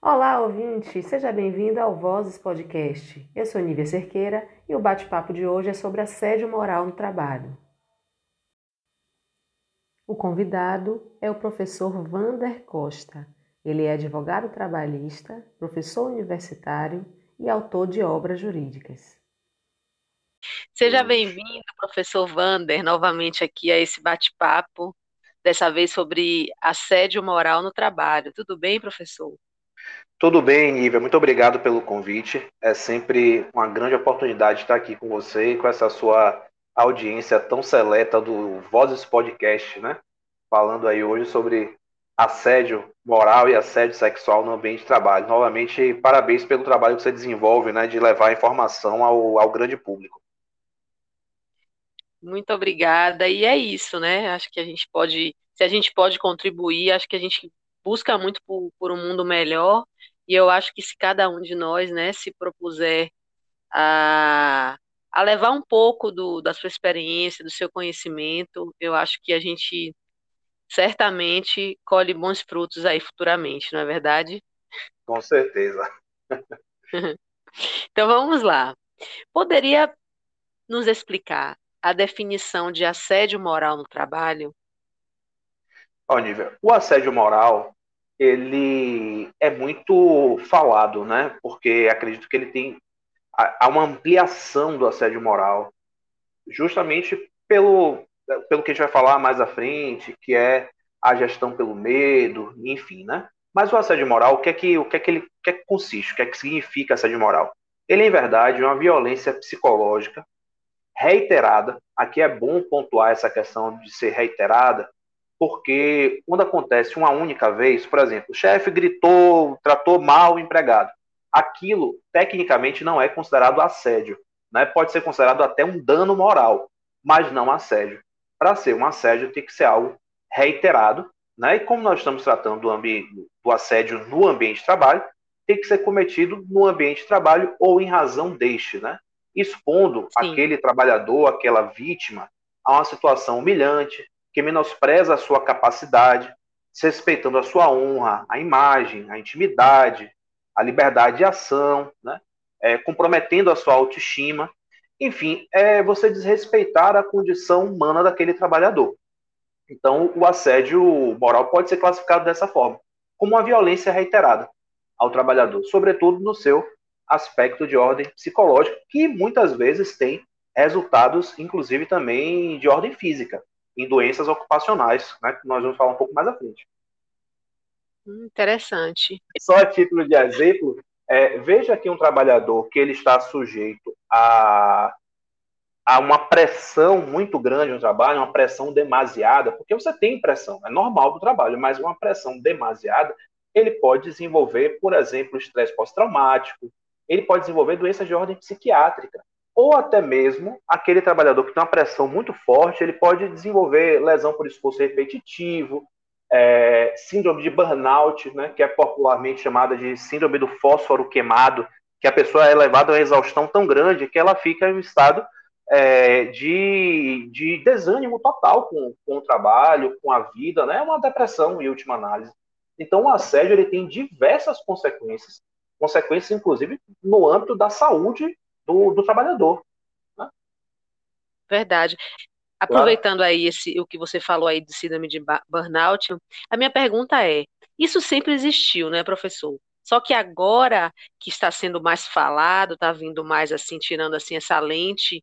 Olá, ouvinte! Seja bem-vindo ao Vozes Podcast. Eu sou Nívia Cerqueira e o bate-papo de hoje é sobre assédio moral no trabalho. O convidado é o professor Vander Costa. Ele é advogado trabalhista, professor universitário e autor de obras jurídicas. Seja bem-vindo, professor Vander, novamente aqui a esse bate-papo, dessa vez sobre assédio moral no trabalho. Tudo bem, professor? Tudo bem, Nívia. Muito obrigado pelo convite. É sempre uma grande oportunidade estar aqui com você e com essa sua audiência tão seleta do Vozes Podcast, né? Falando aí hoje sobre assédio moral e assédio sexual no ambiente de trabalho. Novamente, parabéns pelo trabalho que você desenvolve, né, de levar a informação ao, ao grande público. Muito obrigada. E é isso, né? Acho que a gente pode, se a gente pode contribuir, acho que a gente busca muito por, por um mundo melhor. E eu acho que se cada um de nós, né, se propuser a, a levar um pouco do, da sua experiência, do seu conhecimento, eu acho que a gente certamente colhe bons frutos aí futuramente, não é verdade? Com certeza. então vamos lá. Poderia nos explicar a definição de assédio moral no trabalho? Nível, o assédio moral, ele é muito falado, né? Porque acredito que ele tem há uma ampliação do assédio moral, justamente pelo, pelo que a gente vai falar mais à frente, que é a gestão pelo medo, enfim, né? Mas o assédio moral, o que é que, o que, é que ele o que é que consiste? O que é que significa assédio moral? Ele, em verdade, é uma violência psicológica reiterada. Aqui é bom pontuar essa questão de ser reiterada, porque quando acontece uma única vez, por exemplo, o chefe gritou, tratou mal o empregado, aquilo tecnicamente não é considerado assédio, né? Pode ser considerado até um dano moral, mas não assédio. Para ser um assédio tem que ser algo reiterado, né? E como nós estamos tratando do, ambiente, do assédio no ambiente de trabalho, tem que ser cometido no ambiente de trabalho ou em razão deste, né? expondo Sim. aquele trabalhador, aquela vítima, a uma situação humilhante, que menospreza a sua capacidade, respeitando a sua honra, a imagem, a intimidade, a liberdade de ação, né? É, comprometendo a sua autoestima. Enfim, é você desrespeitar a condição humana daquele trabalhador. Então, o assédio moral pode ser classificado dessa forma, como uma violência reiterada ao trabalhador, sobretudo no seu aspecto de ordem psicológica, que muitas vezes tem resultados, inclusive também de ordem física, em doenças ocupacionais, né, que nós vamos falar um pouco mais à frente. Interessante. Só a título de exemplo, é, veja que um trabalhador que ele está sujeito a, a uma pressão muito grande no trabalho, uma pressão demasiada, porque você tem pressão, é normal do trabalho, mas uma pressão demasiada, ele pode desenvolver, por exemplo, estresse pós-traumático, ele pode desenvolver doenças de ordem psiquiátrica. Ou até mesmo aquele trabalhador que tem uma pressão muito forte, ele pode desenvolver lesão por esforço repetitivo, é, síndrome de burnout, né, que é popularmente chamada de síndrome do fósforo queimado, que a pessoa é levada a uma exaustão tão grande que ela fica em um estado é, de, de desânimo total com, com o trabalho, com a vida, né? É uma depressão, em última análise. Então, o assédio ele tem diversas consequências consequências, inclusive, no âmbito da saúde do, do trabalhador. Né? Verdade. Aproveitando claro. aí esse, o que você falou aí de síndrome de burnout, a minha pergunta é: isso sempre existiu, né, professor? Só que agora que está sendo mais falado, está vindo mais assim, tirando assim essa lente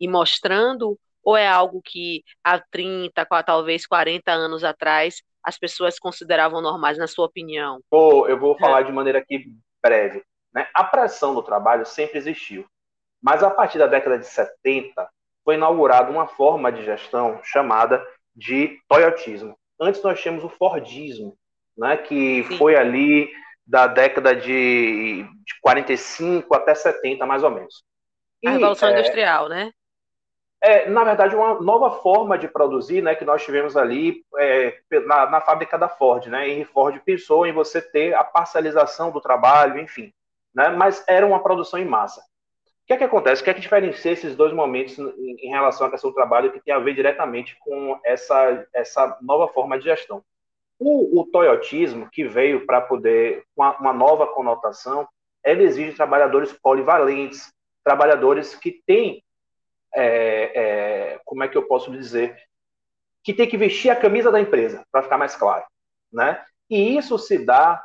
e mostrando, ou é algo que há 30, talvez 40 anos atrás as pessoas consideravam normais, na sua opinião? Oh, eu vou falar é. de maneira aqui breve. Né? A pressão do trabalho sempre existiu, mas a partir da década de 70 foi inaugurada uma forma de gestão chamada de toyotismo. Antes nós tínhamos o Fordismo, né, que Sim. foi ali da década de, de 45 até 70, mais ou menos. E, a Revolução é, Industrial, né? É, na verdade, uma nova forma de produzir, né, que nós tivemos ali é, na, na, fábrica da Ford, né, e Ford pensou em você ter a parcialização do trabalho, enfim, né, mas era uma produção em massa. O que é que acontece? O que é que diferencia esses dois momentos em, relação à questão do trabalho que tem a ver diretamente com essa, essa nova forma de gestão? O, o toyotismo, que veio para poder, uma, uma nova conotação, ele exige trabalhadores polivalentes, trabalhadores que têm, é, é, como é que eu posso dizer, que tem que vestir a camisa da empresa, para ficar mais claro, né? E isso se dá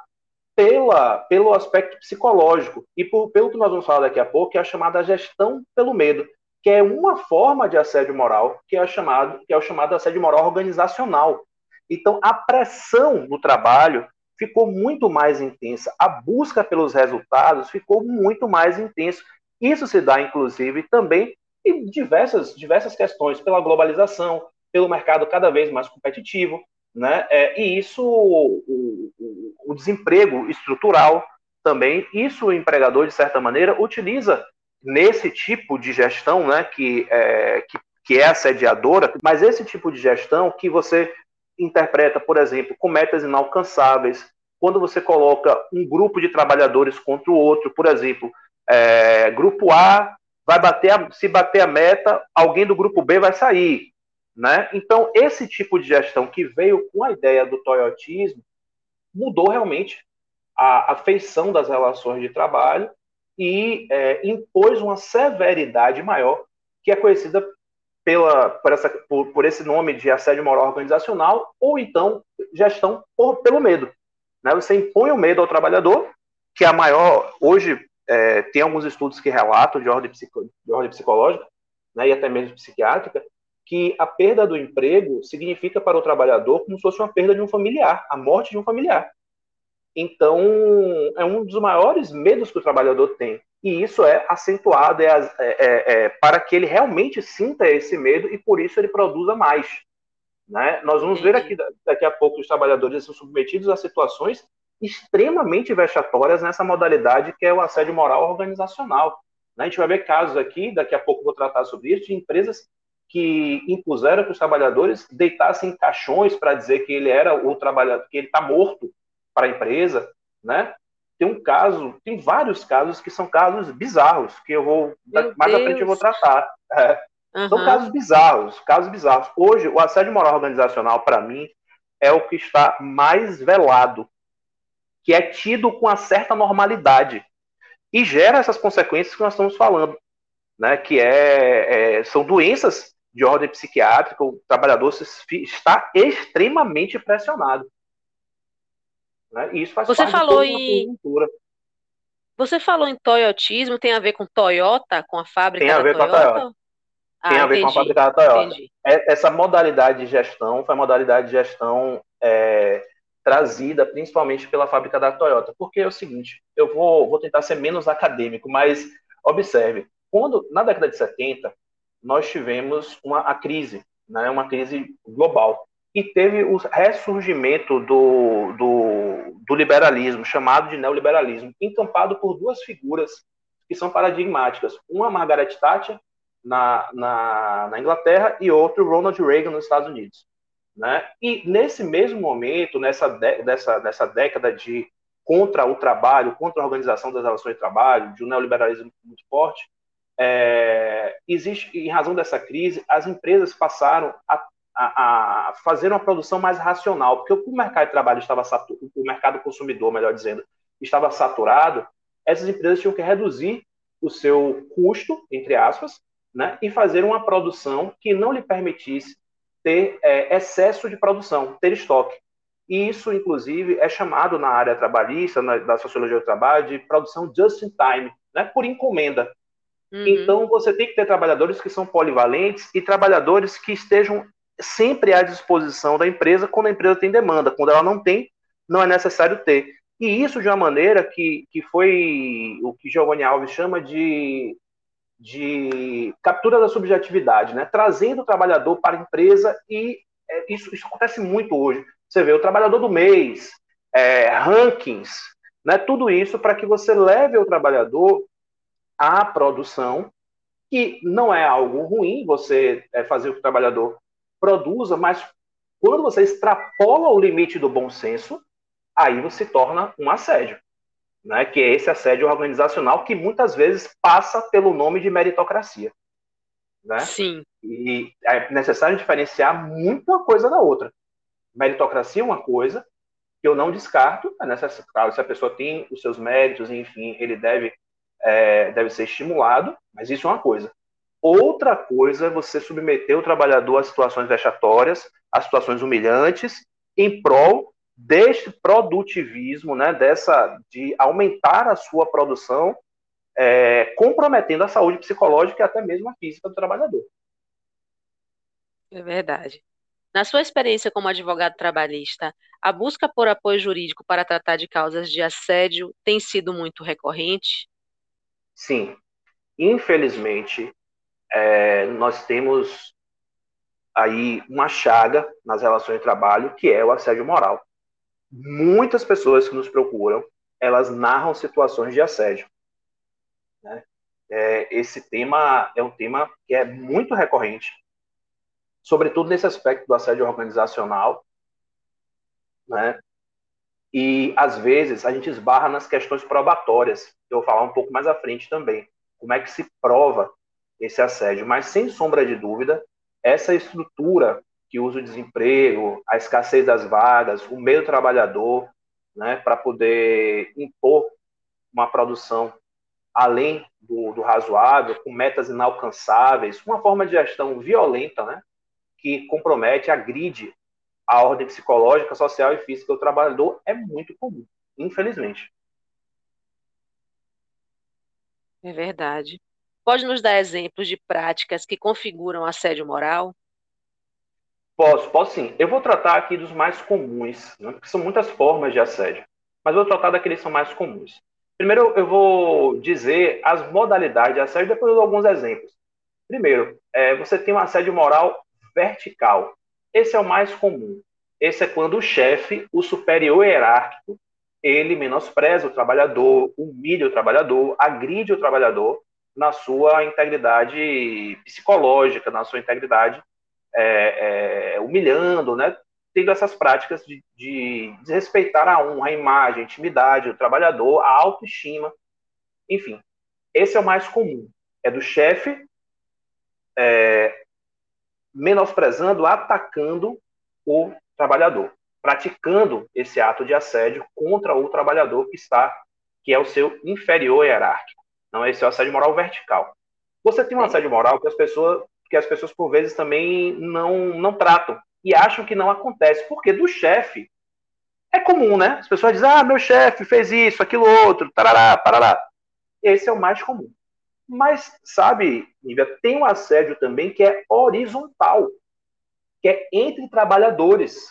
pela, pelo aspecto psicológico e por, pelo que nós vamos falar daqui a pouco, que é a chamada gestão pelo medo, que é uma forma de assédio moral, que é, chamado, que é o chamado assédio moral organizacional. Então, a pressão no trabalho ficou muito mais intensa, a busca pelos resultados ficou muito mais intensa. Isso se dá, inclusive, também em diversas, diversas questões, pela globalização, pelo mercado cada vez mais competitivo, né? É, e isso, o, o, o, desemprego estrutural também, isso o empregador, de certa maneira, utiliza nesse tipo de gestão, né, que, é, que, que é assediadora, mas esse tipo de gestão que você interpreta, por exemplo, com metas inalcançáveis, quando você coloca um grupo de trabalhadores contra o outro, por exemplo, é, grupo A vai bater, a, se bater a meta, alguém do grupo B vai sair, né? Então esse tipo de gestão que veio com a ideia do toyotismo mudou realmente a, feição das relações de trabalho e é, impôs uma severidade maior que é conhecida pela, por, essa, por, por, esse nome de assédio moral organizacional ou então gestão por, pelo medo. Né? Você impõe o medo ao trabalhador, que é a maior. Hoje, é, tem alguns estudos que relatam de ordem, psico, de ordem psicológica né, e até mesmo psiquiátrica, que a perda do emprego significa para o trabalhador como se fosse uma perda de um familiar, a morte de um familiar. Então, é um dos maiores medos que o trabalhador tem. E isso é acentuado é, é, é, é para que ele realmente sinta esse medo e por isso ele produza mais. Né? Nós vamos ver aqui daqui a pouco os trabalhadores são submetidos a situações extremamente vexatórias nessa modalidade que é o assédio moral organizacional. Né? A gente vai ver casos aqui, daqui a pouco vou tratar sobre isso, de empresas que impuseram que os trabalhadores deitassem caixões para dizer que ele era o trabalhador, que ele está morto para a empresa, né? Tem um caso, tem vários casos que são casos bizarros que eu vou Meu mais Deus. à frente eu vou tratar. É. Uhum. São casos bizarros, casos bizarros. Hoje, o assédio moral organizacional, para mim, é o que está mais velado, que é tido com uma certa normalidade e gera essas consequências que nós estamos falando, né? Que é, é são doenças de ordem psiquiátrica. O trabalhador está extremamente pressionado. Né? E isso faz Você falou em Você falou em toyotismo, tem a ver com Toyota, com a fábrica Tem a ver Toyota? com a Toyota. Ah, tem a ver entendi, com a fábrica da Toyota. Entendi. É, essa modalidade de gestão foi a modalidade de gestão é, trazida principalmente pela fábrica da Toyota. Porque é o seguinte, eu vou, vou tentar ser menos acadêmico, mas observe, quando na década de 70 nós tivemos uma a crise, né, uma crise global e teve o ressurgimento do, do, do liberalismo, chamado de neoliberalismo, encampado por duas figuras que são paradigmáticas. Uma, Margaret Thatcher, na, na, na, Inglaterra, e outro, Ronald Reagan, nos Estados Unidos. Né? E nesse mesmo momento, nessa, de, dessa, nessa década de contra o trabalho, contra a organização das relações de trabalho, de um neoliberalismo muito forte, é, existe, em razão dessa crise, as empresas passaram a a, a, fazer uma produção mais racional, porque o mercado de trabalho estava saturado, o mercado consumidor, melhor dizendo, estava saturado, essas empresas tinham que reduzir o seu custo, entre aspas, né, e fazer uma produção que não lhe permitisse ter é, excesso de produção, ter estoque. E isso, inclusive, é chamado na área trabalhista, na, da sociologia do trabalho, de produção just in time, né, por encomenda. Uhum. Então, você tem que ter trabalhadores que são polivalentes e trabalhadores que estejam sempre à disposição da empresa quando a empresa tem demanda. Quando ela não tem, não é necessário ter. E isso de uma maneira que, que foi o que Giovanni Alves chama de, de captura da subjetividade, né? trazendo o trabalhador para a empresa e é, isso, isso acontece muito hoje. Você vê o trabalhador do mês, é, rankings, né? tudo isso para que você leve o trabalhador à produção, que não é algo ruim você é, fazer o trabalhador produza, mas quando você extrapola o limite do bom senso, aí você torna um assédio, né? que é esse assédio organizacional que muitas vezes passa pelo nome de meritocracia. Né? Sim. E é necessário diferenciar muita coisa da outra. meritocracia é uma coisa que eu não descarto, é necessário, se a pessoa tem os seus méritos, enfim, ele deve, é, deve ser estimulado, mas isso é uma coisa. Outra coisa é você submeter o trabalhador a situações vexatórias, a situações humilhantes, em prol deste produtivismo, né, dessa de aumentar a sua produção, é, comprometendo a saúde psicológica e até mesmo a física do trabalhador. É verdade. Na sua experiência como advogado trabalhista, a busca por apoio jurídico para tratar de causas de assédio tem sido muito recorrente? Sim. Infelizmente, é, nós temos aí uma chaga nas relações de trabalho, que é o assédio moral. Muitas pessoas que nos procuram, elas narram situações de assédio. Né? É, esse tema é um tema que é muito recorrente, sobretudo nesse aspecto do assédio organizacional, né? E às vezes a gente esbarra nas questões probatórias. Eu vou falar um pouco mais à frente também. Como é que se prova esse assédio? Mas sem sombra de dúvida, essa estrutura que usa o desemprego, a escassez das vagas, o meio trabalhador, né, para poder impor uma produção além do, do, razoável, com metas inalcançáveis, uma forma de gestão violenta, né, que compromete, agride a ordem psicológica, social e física do trabalhador, é muito comum, infelizmente. É verdade. Pode nos dar exemplos de práticas que configuram assédio moral? Posso, posso sim. Eu vou tratar aqui dos mais comuns, né? porque são muitas formas de assédio, mas vou tratar daqueles que são mais comuns. Primeiro, eu vou dizer as modalidades de assédio, depois eu dou alguns exemplos. Primeiro, é, você tem um assédio moral vertical. Esse é o mais comum. Esse é quando o chefe, o superior hierárquico, ele menospreza o trabalhador, humilha o trabalhador, agride o trabalhador na sua integridade psicológica, na sua integridade é, é, humilhando, né? tendo essas práticas de, de desrespeitar a honra, a imagem, a intimidade do trabalhador, a autoestima, enfim. Esse é o mais comum. É do chefe é, menosprezando, atacando o trabalhador, praticando esse ato de assédio contra o trabalhador que está, que é o seu inferior hierárquico. Não, esse é o assédio moral vertical. Você tem um assédio moral que as pessoas, que as pessoas por vezes também não, não tratam e acham que não acontece, porque do chefe é comum, né? As pessoas dizem, ah, meu chefe fez isso, aquilo outro, tarará, parará. Esse é o mais comum. Mas, sabe, Nívia, tem um assédio também que é horizontal, que é entre trabalhadores.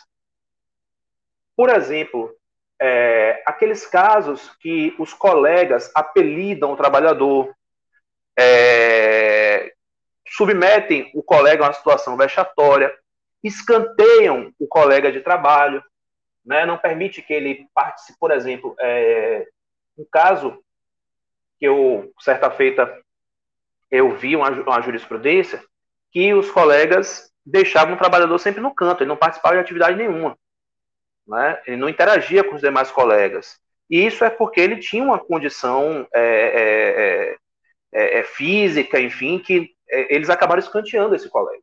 Por exemplo, é, aqueles casos que os colegas apelidam o trabalhador, é, submetem o colega a uma situação vexatória, escanteiam o colega de trabalho, né, não permite que ele participe, por exemplo, é, um caso que eu, certa feita, eu vi uma, uma jurisprudência que os colegas deixavam o trabalhador sempre no canto, ele não participava de atividade nenhuma. Né? Ele não interagia com os demais colegas. E isso é porque ele tinha uma condição é, é, é, é física, enfim, que é, eles acabaram escanteando esse colega.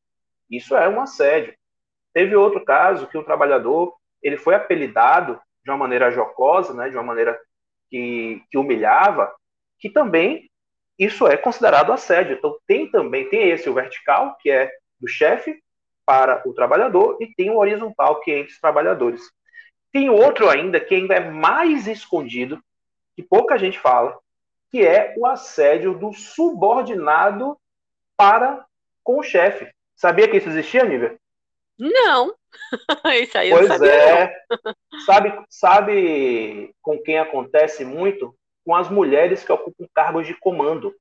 Isso é um assédio. Teve outro caso que o trabalhador ele foi apelidado de uma maneira jocosa, né, de uma maneira que, que humilhava, que também isso é considerado assédio. Então tem também tem esse o vertical que é do chefe para o trabalhador e tem o horizontal que é entre os trabalhadores. Tem outro ainda que ainda é mais escondido que pouca gente fala, que é o assédio do subordinado para com o chefe. Sabia que isso existia, Nívia? Não. isso aí pois eu sabia. é. Sabe, sabe com quem acontece muito? Com as mulheres que ocupam cargos de comando.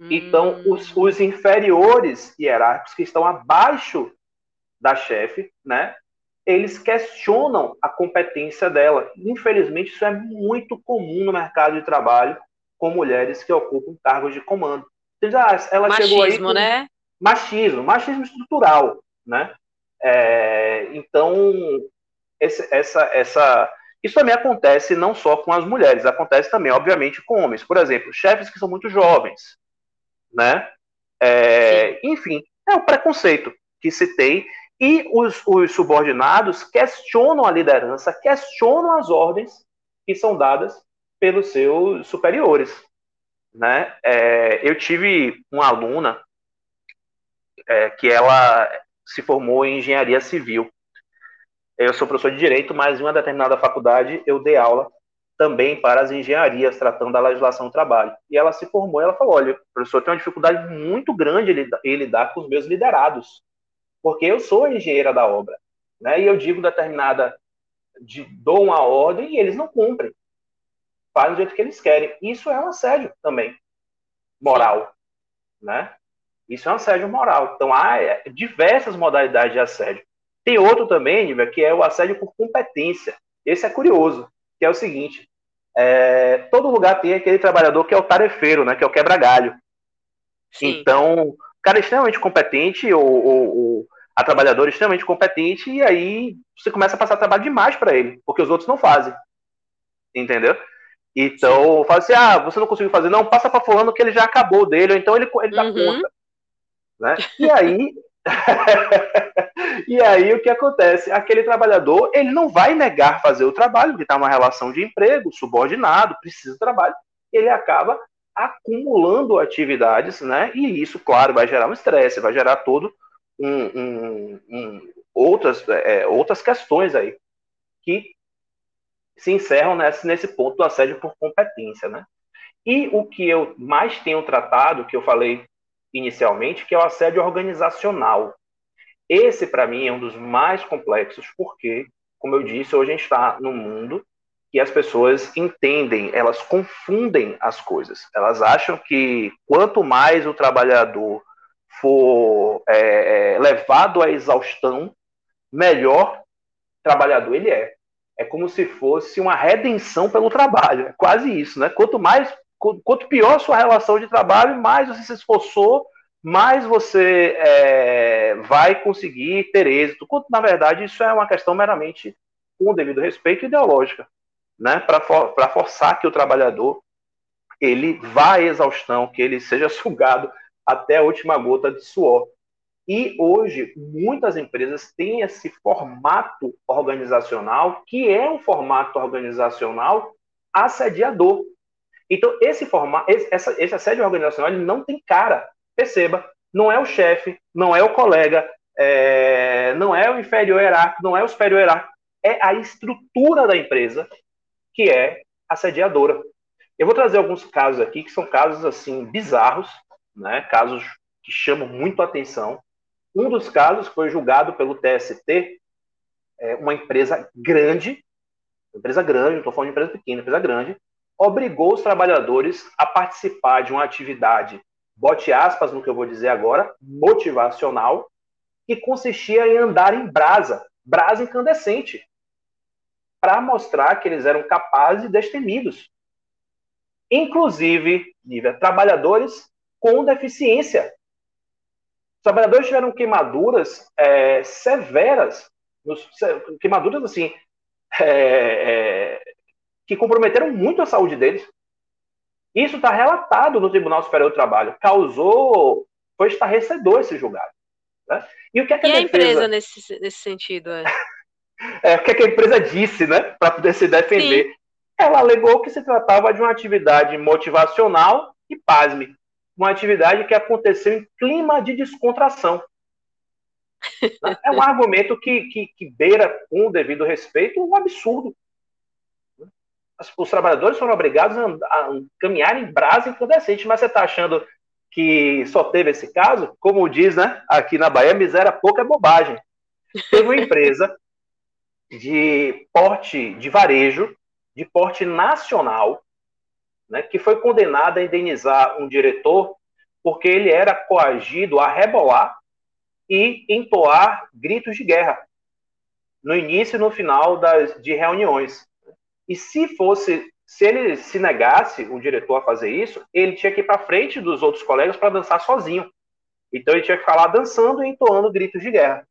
Então, hum. Então, os, os, inferiores hierárquicos que estão abaixo da chefe, né, eles questionam a competência dela. Infelizmente, isso é muito comum no mercado de trabalho com mulheres que ocupam cargos de comando. Ah, ela machismo, chegou aí com... né? Machismo, machismo estrutural, né? É, então, esse, essa, essa isso também acontece não só com as mulheres, acontece também, obviamente, com homens. Por exemplo, chefes que são muito jovens, né? É, enfim, é o preconceito que se tem E os, os subordinados questionam a liderança, questionam as ordens que são dadas pelos seus superiores. Né? É, eu tive uma aluna é, que ela se formou em engenharia civil. Eu sou professor de direito, mas em uma determinada faculdade eu dei aula também para as engenharias, tratando da legislação do trabalho. E ela se formou, ela falou: olha, professor tem uma dificuldade muito grande em lidar com os meus liderados, porque eu sou engenheira da obra, né? E eu digo determinada, de, dou uma ordem e eles não cumprem, fazem do jeito que eles querem. Isso é um assédio também moral, né? Isso é um assédio moral. Então há é, diversas modalidades de assédio. Tem outro também, Nível, que é o assédio por competência. Esse é curioso, que é o seguinte: é, todo lugar tem aquele trabalhador que é o tarefeiro, né, que é o quebra-galho. Então, o cara é extremamente competente, ou, ou, ou, a trabalhadora é extremamente competente, e aí você começa a passar trabalho demais para ele, porque os outros não fazem. Entendeu? Então, fala assim: ah, você não conseguiu fazer, não, passa para fulano que ele já acabou dele, ou então ele, ele dá uhum. conta. Né? E aí. e aí o que acontece? Aquele trabalhador ele não vai negar fazer o trabalho, porque está numa relação de emprego, subordinado, precisa de trabalho, ele acaba acumulando atividades, né? E isso, claro, vai gerar um estresse, vai gerar todo um, um, um outras, é, outras questões aí que se encerram nesse, nesse ponto do assédio por competência, né? E o que eu mais tenho tratado, que eu falei inicialmente, que é o assédio organizacional. Esse, para mim, é um dos mais complexos, porque, como eu disse, hoje a gente está num mundo que as pessoas entendem, elas confundem as coisas. Elas acham que quanto mais o trabalhador for é, é, levado à exaustão, melhor trabalhador ele é. É como se fosse uma redenção pelo trabalho. É quase isso, né? Quanto mais quanto pior a sua relação de trabalho, mais você se esforçou, mais você é, vai conseguir ter êxito. Na verdade, isso é uma questão meramente, com o devido respeito, ideológica, né? para for, forçar que o trabalhador ele vá à exaustão, que ele seja sugado até a última gota de suor. E hoje, muitas empresas têm esse formato organizacional, que é um formato organizacional assediador. Então, esse, formato, esse, essa, esse assédio organizacional ele não tem cara. Perceba, não é o chefe, não é o colega, é, não é o inferior hierárquico, não é o superior hierárquico, é a estrutura da empresa que é assediadora. Eu vou trazer alguns casos aqui que são casos assim bizarros, né? Casos que chamam muito atenção. Um dos casos foi julgado pelo TST, é, uma empresa grande, empresa grande, não estou falando de empresa pequena, empresa grande, obrigou os trabalhadores a participar de uma atividade, bote aspas no que eu vou dizer agora, motivacional, que consistia em andar em brasa, brasa incandescente, para mostrar que eles eram capazes e destemidos. Inclusive, Nívia, trabalhadores com deficiência. Os trabalhadores tiveram queimaduras é, severas, queimaduras assim, é, é, que comprometeram muito a saúde deles. Isso está relatado no Tribunal Superior do Trabalho. Causou, foi estarrecedor esse julgado. Né? E o que, é que e a, defesa... empresa nesse, nesse sentido? É? é, o que, é que a empresa disse, né, para poder se defender? Sim. Ela alegou que se tratava de uma atividade motivacional e, pasme, uma atividade que aconteceu em clima de descontração. É um argumento que, que, que beira, com o devido respeito, um absurdo os trabalhadores foram obrigados a, a caminhar em brasa incandescente, mas você está achando que só teve esse caso? Como diz, né, aqui na Bahia, miséria pouca é bobagem. Teve uma empresa de porte de varejo, de porte nacional, né, que foi condenada a indenizar um diretor porque ele era coagido a rebolar e entoar gritos de guerra no início e no final das, de reuniões. E se fosse, se ele se negasse, o diretor, a fazer isso, ele tinha que ir para frente dos outros colegas para dançar sozinho. Então ele tinha que falar dançando e entoando gritos de guerra.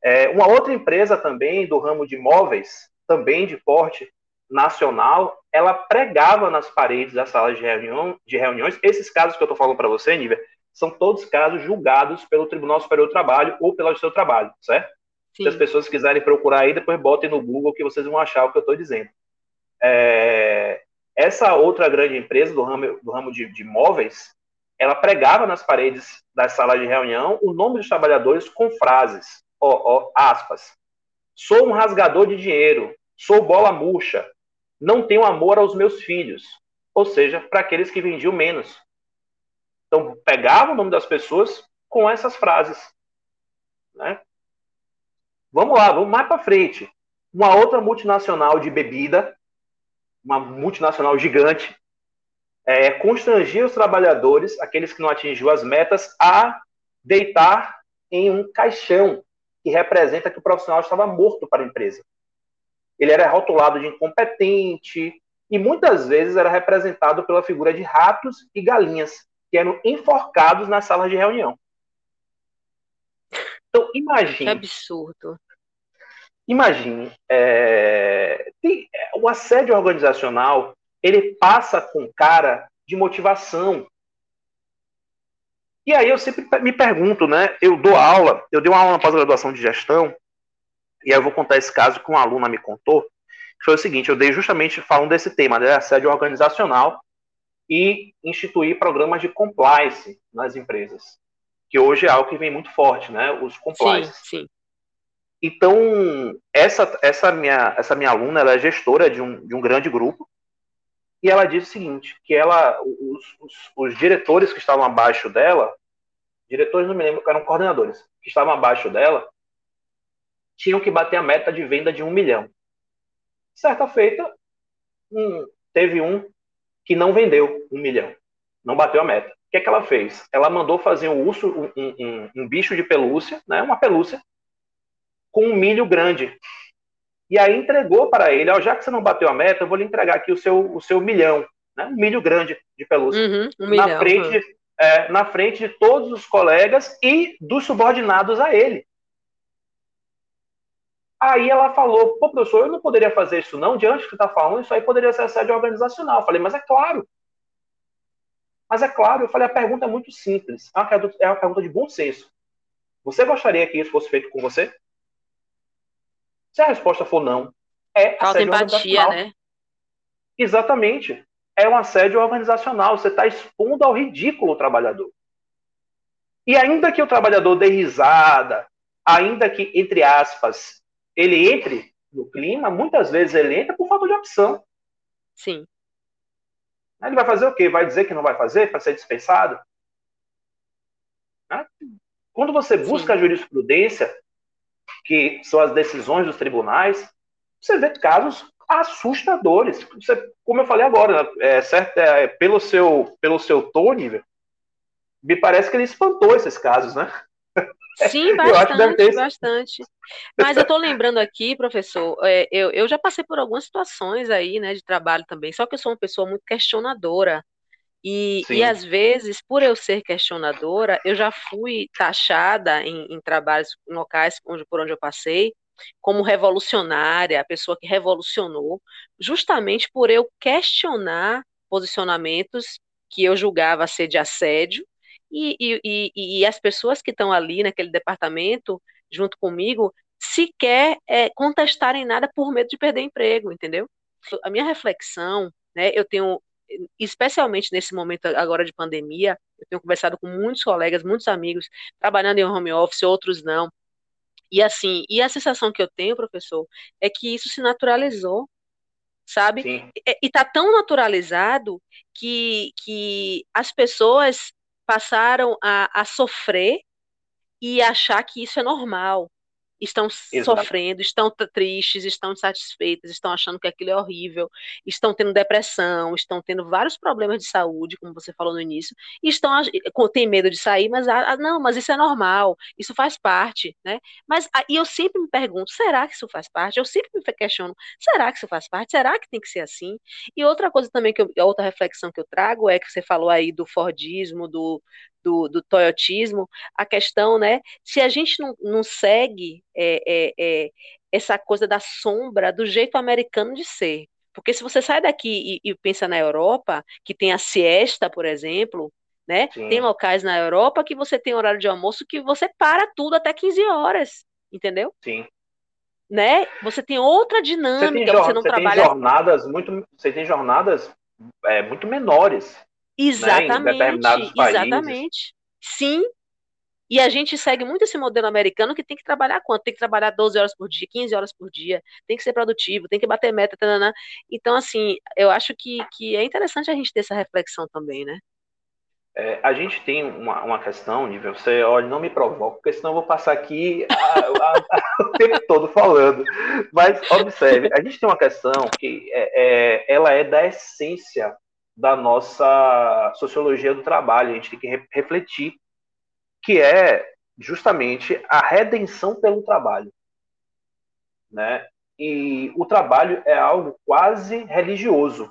É, uma outra empresa também do ramo de móveis, também de porte nacional, ela pregava nas paredes das salas de, reunião, de reuniões. Esses casos que eu estou falando para você, Nívia, são todos casos julgados pelo Tribunal Superior do Trabalho ou Justiça do Trabalho, certo? Sim. Se as pessoas quiserem procurar aí, depois botem no Google que vocês vão achar o que eu estou dizendo. É, essa outra grande empresa do ramo, do ramo de, de imóveis, ela pregava nas paredes das salas de reunião o nome dos trabalhadores com frases, ó, ó, aspas, sou um rasgador de dinheiro, sou bola murcha, não tenho amor aos meus filhos, ou seja, para aqueles que vendiam menos. Então, pegava o nome das pessoas com essas frases. Né? Vamos lá, vamos mais para frente. Uma outra multinacional de bebida, uma multinacional gigante, é, constrangia os trabalhadores, aqueles que não atingiu as metas, a deitar em um caixão que representa que o profissional estava morto para a empresa. Ele era rotulado de incompetente e muitas vezes era representado pela figura de ratos e galinhas que eram enforcados nas salas de reunião. Então, imagine. Que absurdo. Imagine, é, tem, o assédio organizacional ele passa com cara de motivação. E aí eu sempre me pergunto, né? Eu dou aula, eu dei uma aula na pós-graduação de gestão, e aí eu vou contar esse caso que uma aluna me contou, que foi o seguinte, eu dei justamente falando desse tema, né, assédio organizacional e instituir programas de compliance nas empresas, que hoje é algo que vem muito forte, né, os compliance. Sim, sim. Então, essa, essa, minha, essa minha aluna, ela é gestora de um, de um grande grupo, e ela disse o seguinte, que ela, os, os, os diretores que estavam abaixo dela, diretores não me lembro, eram coordenadores, que estavam abaixo dela, tinham que bater a meta de venda de um milhão. Certa feita, um, teve um que não vendeu um milhão, não bateu a meta. O que, é que ela fez? Ela mandou fazer um urso, um, um, um bicho de pelúcia, né, uma pelúcia, com um milho grande e aí entregou para ele, ó, já que você não bateu a meta, eu vou lhe entregar aqui o seu, o seu milhão, né? um milho grande de pelúcia, uhum, um na, milhão, frente, uhum. é, na frente de todos os colegas e dos subordinados a ele. Aí ela falou, pô, professor, eu não poderia fazer isso não, diante do que você está falando, isso aí poderia ser assédio organizacional. Eu falei, mas é claro. Mas é claro, eu falei, a pergunta é muito simples, é uma, é uma pergunta de bom senso. Você gostaria que isso fosse feito com você? Se a resposta for não, é Falta empatia, né? Exatamente. É um assédio organizacional. Você está expondo ao ridículo o trabalhador. E ainda que o trabalhador dê risada, ainda que, entre aspas, ele entre no clima, muitas vezes ele entra por falta de opção. Sim. Ele vai fazer o quê? Vai dizer que não vai fazer para ser dispensado? Né? Quando você busca Sim. a jurisprudência, que são as decisões dos tribunais, você vê casos assustadores. Você, como eu falei agora, é, certo, é, pelo seu pelo seu tom, me parece que ele espantou esses casos, né? Sim, bastante, bastante. Mas eu estou lembrando aqui, professor, é, eu, eu já passei por algumas situações aí, né, de trabalho também, só que eu sou uma pessoa muito questionadora. E, e às vezes, por eu ser questionadora, eu já fui taxada em, em trabalhos em locais onde, por onde eu passei como revolucionária, a pessoa que revolucionou, justamente por eu questionar posicionamentos que eu julgava ser de assédio, e, e, e, e as pessoas que estão ali naquele departamento, junto comigo, sequer é, contestarem nada por medo de perder emprego, entendeu? A minha reflexão, né, eu tenho especialmente nesse momento agora de pandemia, eu tenho conversado com muitos colegas, muitos amigos, trabalhando em home office, outros não. E assim, e a sensação que eu tenho, professor, é que isso se naturalizou, sabe? Sim. E, está tão naturalizado que, que as pessoas passaram a, a sofrer e achar que isso é normal estão Exato. sofrendo, estão tristes, estão insatisfeitas, estão achando que aquilo é horrível, estão tendo depressão, estão tendo vários problemas de saúde, como você falou no início, e estão têm medo de sair, mas ah, ah, não, mas isso é normal, isso faz parte, né? Mas ah, e eu sempre me pergunto, será que isso faz parte? Eu sempre me questiono, será que isso faz parte? Será que tem que ser assim? E outra coisa também que eu, outra reflexão que eu trago é que você falou aí do Fordismo, do do, do toyotismo, a questão, né, se a gente não, não segue é, é, é, essa coisa da sombra do jeito americano de ser. Porque se você sai daqui e, e pensa na Europa, que tem a siesta, por exemplo, né? Sim. Tem locais na Europa que você tem horário de almoço que você para tudo até 15 horas, entendeu? Sim. Né? Você tem outra dinâmica, você, você não você trabalha. Tem jornadas muito, você tem jornadas é, muito menores. Exatamente. Né, exatamente. Sim. E a gente segue muito esse modelo americano que tem que trabalhar quanto? Tem que trabalhar 12 horas por dia, 15 horas por dia, tem que ser produtivo, tem que bater meta, tanana. Então, assim, eu acho que, que é interessante a gente ter essa reflexão também, né? É, a gente tem uma, uma questão, nível, você, olha, não me provoca, porque senão eu vou passar aqui a, a, a, o tempo todo falando. Mas observe, a gente tem uma questão que é, é, ela é da essência da nossa sociologia do trabalho, a gente tem que re refletir, que é justamente a redenção pelo trabalho. Né? E o trabalho é algo quase religioso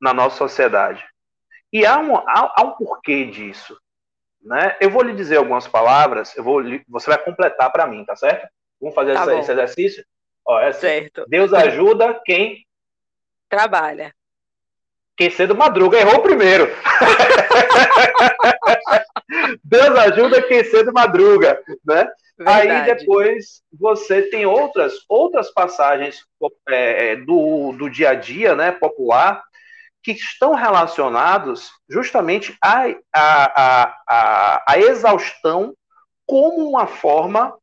na nossa sociedade. E há um, há, há um porquê disso. Né? Eu vou lhe dizer algumas palavras, eu vou, você vai completar para mim, tá certo? Vamos fazer tá esse, esse, exercício? Ó, é assim, certo. Deus ajuda quem trabalha. Quem cedo madruga errou primeiro. Deus ajuda quem cedo madruga, né? Verdade. Aí depois você tem outras outras passagens é, do, do dia a dia, né, popular, que estão relacionados justamente à, à, à, à exaustão como uma forma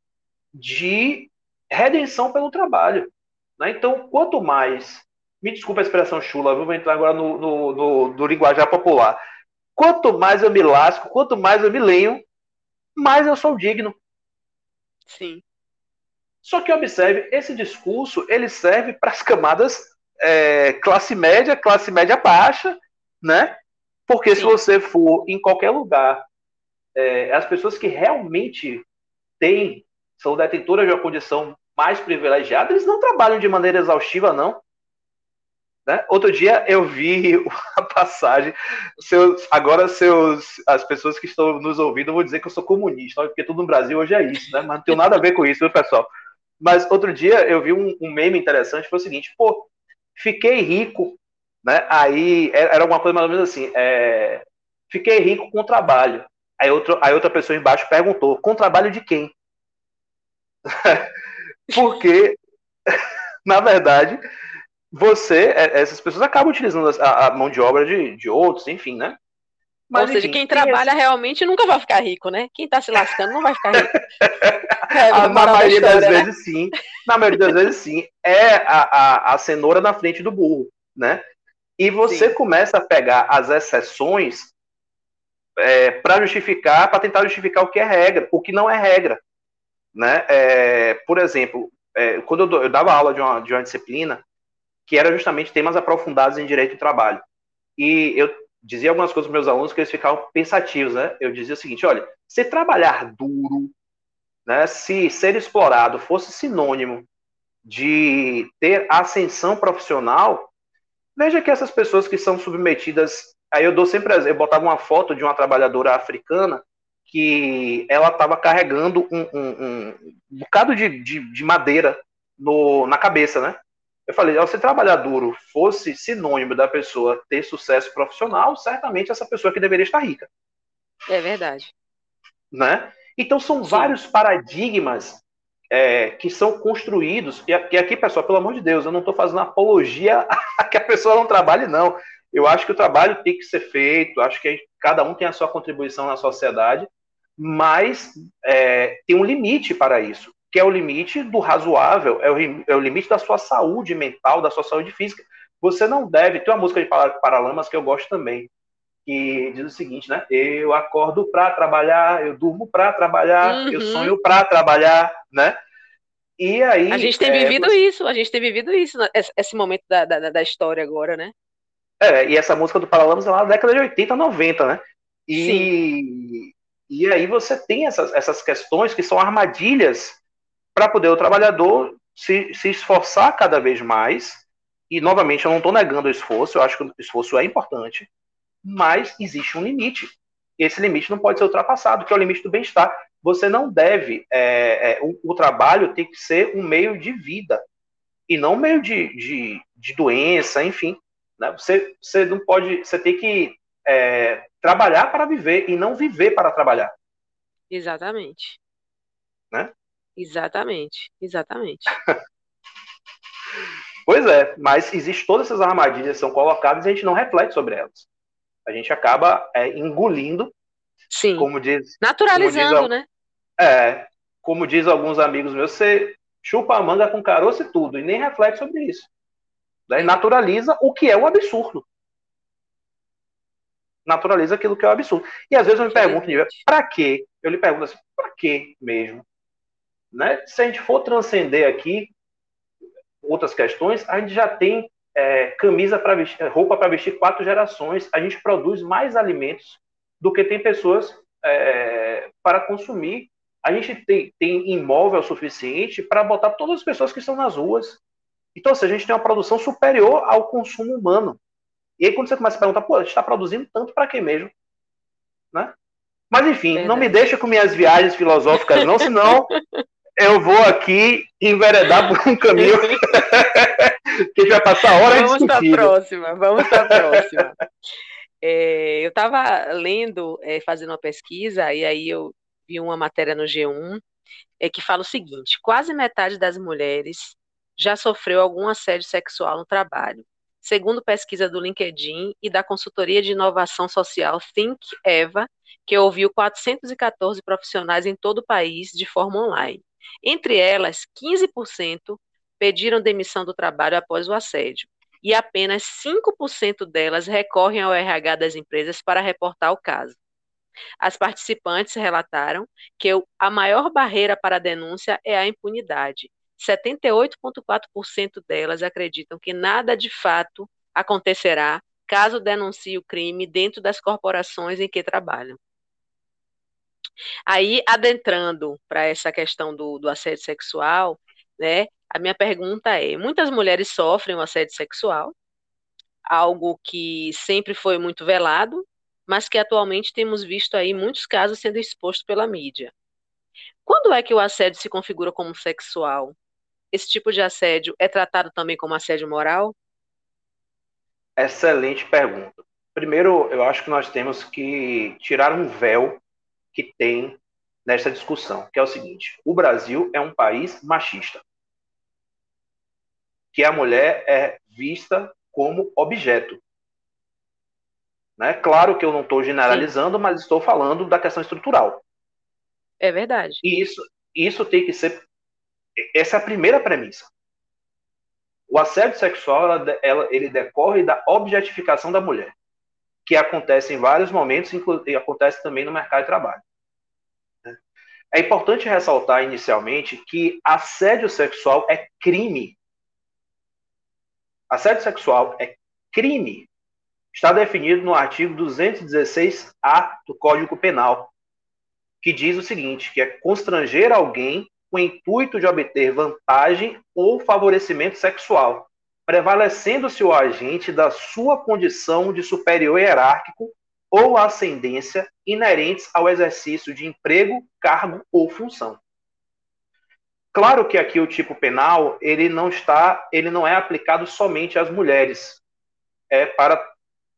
de redenção pelo trabalho. Né? Então, quanto mais. Me desculpa a expressão chula, vou entrar agora no, no, no, no linguajar popular. Quanto mais eu me lasco, quanto mais eu me lenho, mais eu sou digno. Sim. Só que observe, esse discurso ele serve para as camadas é, classe média, classe média baixa, né? Porque Sim. se você for em qualquer lugar, é, as pessoas que realmente têm, são detentoras de uma condição mais privilegiada, eles não trabalham de maneira exaustiva, não. Né? Outro dia eu vi a passagem, seus, agora seus, as pessoas que estão nos ouvindo vão dizer que eu sou comunista, porque tudo no Brasil hoje é isso, né? mas não tem nada a ver com isso, viu, pessoal? Mas outro dia eu vi um, um meme interessante, foi o seguinte, pô, fiquei rico, né? Aí é, era alguma coisa mais ou menos assim, é, fiquei rico com trabalho. Aí, outro, aí outra pessoa embaixo perguntou, com trabalho de quem? Porque, na verdade, você, é, essas pessoas acabam utilizando a, a mão de obra de, de outros, enfim, né? Mas, Ou seja, enfim, quem trabalha esse... realmente nunca vai ficar rico, né? Quem tá se lascando não vai ficar rico. É, na maioria história, das né? vezes, sim. Na maioria das vezes, sim. É a, a, a cenoura na frente do burro, né? E você sim. começa a pegar as exceções é, para justificar, para tentar justificar o que é regra, o que não é regra. Né? É, por exemplo, é, quando eu, eu, dava aula de uma, de uma disciplina que era justamente temas aprofundados em direito do trabalho. E eu dizia algumas coisas para meus alunos que eles ficavam pensativos, né? Eu dizia o seguinte: olha, se trabalhar duro, né, se ser explorado fosse sinônimo de ter ascensão profissional, veja que essas pessoas que são submetidas. Aí eu dou sempre, eu botava uma foto de uma trabalhadora africana que ela estava carregando um, um, um, bocado de, de, de madeira no, na cabeça, né? Eu falei, se trabalhar duro fosse sinônimo da pessoa ter sucesso profissional, certamente essa pessoa que deveria estar rica. É verdade. Né? Então são Sim. vários paradigmas é, que são construídos, e aqui, pessoal, pelo amor de Deus, eu não estou fazendo apologia a que a pessoa não trabalhe, não. Eu acho que o trabalho tem que ser feito, acho que cada um tem a sua contribuição na sociedade, mas é, tem um limite para isso que é o limite do razoável, é o, é o limite da sua saúde mental, da sua saúde física. Você não deve. Tem uma música de Paralamas que eu gosto também, que diz o seguinte, né? Eu acordo para trabalhar, eu durmo para trabalhar, uhum. eu sonho para trabalhar, né? E aí. A gente tem é, vivido você... isso, a gente tem vivido isso, né? esse momento da, da, da, história agora, né? É, e essa música do Paralamas é lá da década de 80, 90, né? E, Sim. e aí você tem essas, essas questões que são armadilhas para poder o trabalhador se, se esforçar cada vez mais. E, novamente, eu não estou negando o esforço, eu acho que o esforço é importante, mas existe um limite. Esse limite não pode ser ultrapassado, que é o limite do bem-estar. Você não deve. É, é, o, o, trabalho tem que ser um meio de vida, e não um meio de, de, de doença, enfim. Né? Você, você não pode. Você tem que é, trabalhar para viver e não viver para trabalhar. Exatamente. Né? Exatamente, exatamente. pois é, mas existem todas essas armadilhas que são colocadas e a gente não reflete sobre elas. A gente acaba é, engolindo, Sim. como diz. Naturalizando, como diz, né? É, como diz alguns amigos meus, você chupa a manga com caroço e tudo, e nem reflete sobre isso. Daí naturaliza o que é um absurdo. Naturaliza aquilo que é um absurdo. E às vezes eu me pergunto, para quê? Eu lhe pergunto assim, para quê mesmo? Né? Se a gente for transcender aqui outras questões, a gente já tem é, camisa para vestir, roupa para vestir quatro gerações, a gente produz mais alimentos do que tem pessoas é, para consumir. A gente tem, tem imóvel suficiente para botar todas as pessoas que estão nas ruas. Então, assim, a gente tem uma produção superior ao consumo humano. E aí, quando você começa a perguntar, pô, a gente está produzindo tanto para quê mesmo? Né? Mas, enfim, Verdade. não me deixa com minhas viagens filosóficas, não, senão eu vou aqui enveredar por um caminho que vai passar horas Vamos para a próxima, vamos para a próxima. É, eu estava lendo, é, fazendo uma pesquisa, e aí eu vi uma matéria no G1 é, que fala o seguinte: quase metade das mulheres já sofreu algum assédio sexual no trabalho. Segundo pesquisa do LinkedIn e da consultoria de inovação social Think Eva, que ouviu 414 profissionais em todo o país de forma online. Entre elas, 15% pediram demissão do trabalho após o assédio, e apenas 5% delas recorrem ao RH das empresas para reportar o caso. As participantes relataram que a maior barreira para a denúncia é a impunidade, 78,4% delas acreditam que nada de fato acontecerá caso denuncie o crime dentro das corporações em que trabalham. Aí, adentrando para essa questão do, do assédio sexual, né, a minha pergunta é: muitas mulheres sofrem o assédio sexual, algo que sempre foi muito velado, mas que atualmente temos visto aí muitos casos sendo expostos pela mídia. Quando é que o assédio se configura como sexual? esse tipo de assédio é tratado também como assédio moral? Excelente pergunta. Primeiro, eu acho que nós temos que tirar um véu que tem nessa discussão, que é o seguinte: o Brasil é um país machista, que a mulher é vista como objeto. Né? Claro que eu não estou generalizando, Sim. mas estou falando da questão estrutural. É verdade. E isso, isso tem que ser essa é a primeira premissa. O assédio sexual ela, ela, ele decorre da objetificação da mulher, que acontece em vários momentos e acontece também no mercado de trabalho. É importante ressaltar inicialmente que assédio sexual é crime. Assédio sexual é crime. Está definido no artigo 216-A do Código Penal, que diz o seguinte, que é constranger alguém com o intuito de obter vantagem ou favorecimento sexual, prevalecendo-se o agente da sua condição de superior hierárquico ou ascendência inerentes ao exercício de emprego, cargo ou função. Claro que aqui o tipo penal ele não está, ele não é aplicado somente às mulheres, é para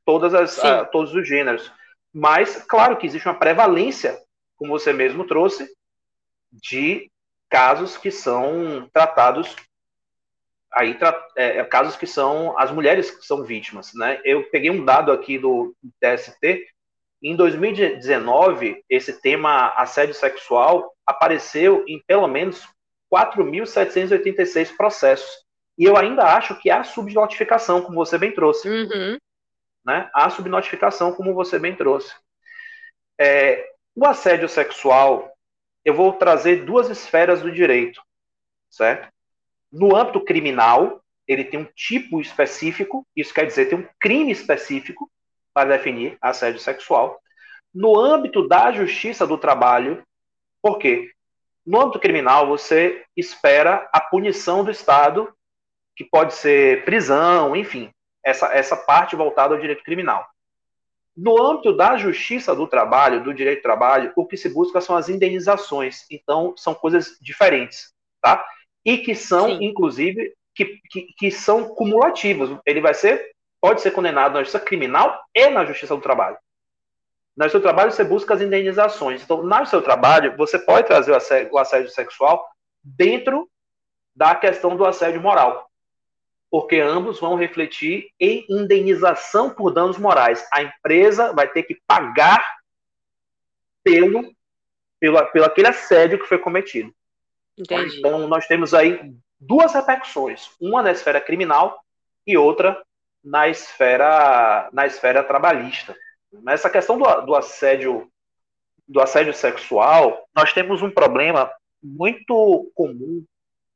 todas as, a, todos os gêneros. Mas claro que existe uma prevalência, como você mesmo trouxe, de casos que são tratados aí é, é, casos que são as mulheres que são vítimas, né? Eu peguei um dado aqui do TST. Em 2019, esse tema assédio sexual apareceu em pelo menos 4.786 processos. E eu ainda acho que há subnotificação, como você bem trouxe. Uhum. Né? Há subnotificação, como você bem trouxe. É, o assédio sexual, eu vou trazer duas esferas do direito, certo? No âmbito criminal, ele tem um tipo específico, isso quer dizer, tem um crime específico para definir assédio sexual. No âmbito da justiça do trabalho, por quê? No âmbito criminal, você espera a punição do Estado, que pode ser prisão, enfim, essa, essa parte voltada ao direito criminal. No âmbito da justiça do trabalho, do direito do trabalho, o que se busca são as indenizações. Então, são coisas diferentes, tá? E que são, Sim. inclusive, que, que, que, são cumulativas. Ele vai ser, pode ser condenado na justiça criminal e na justiça do trabalho. No seu trabalho, você busca as indenizações. Então, no seu trabalho, você pode trazer o assédio, o assédio sexual dentro da questão do assédio moral. Porque ambos vão refletir em indenização por danos morais. A empresa vai ter que pagar pelo, pelo, pelo aquele assédio que foi cometido. Entendi. Então, nós temos aí duas repercussões. Uma na esfera criminal e outra na esfera, na esfera trabalhista. Nessa questão do, do assédio do assédio sexual, nós temos um problema muito comum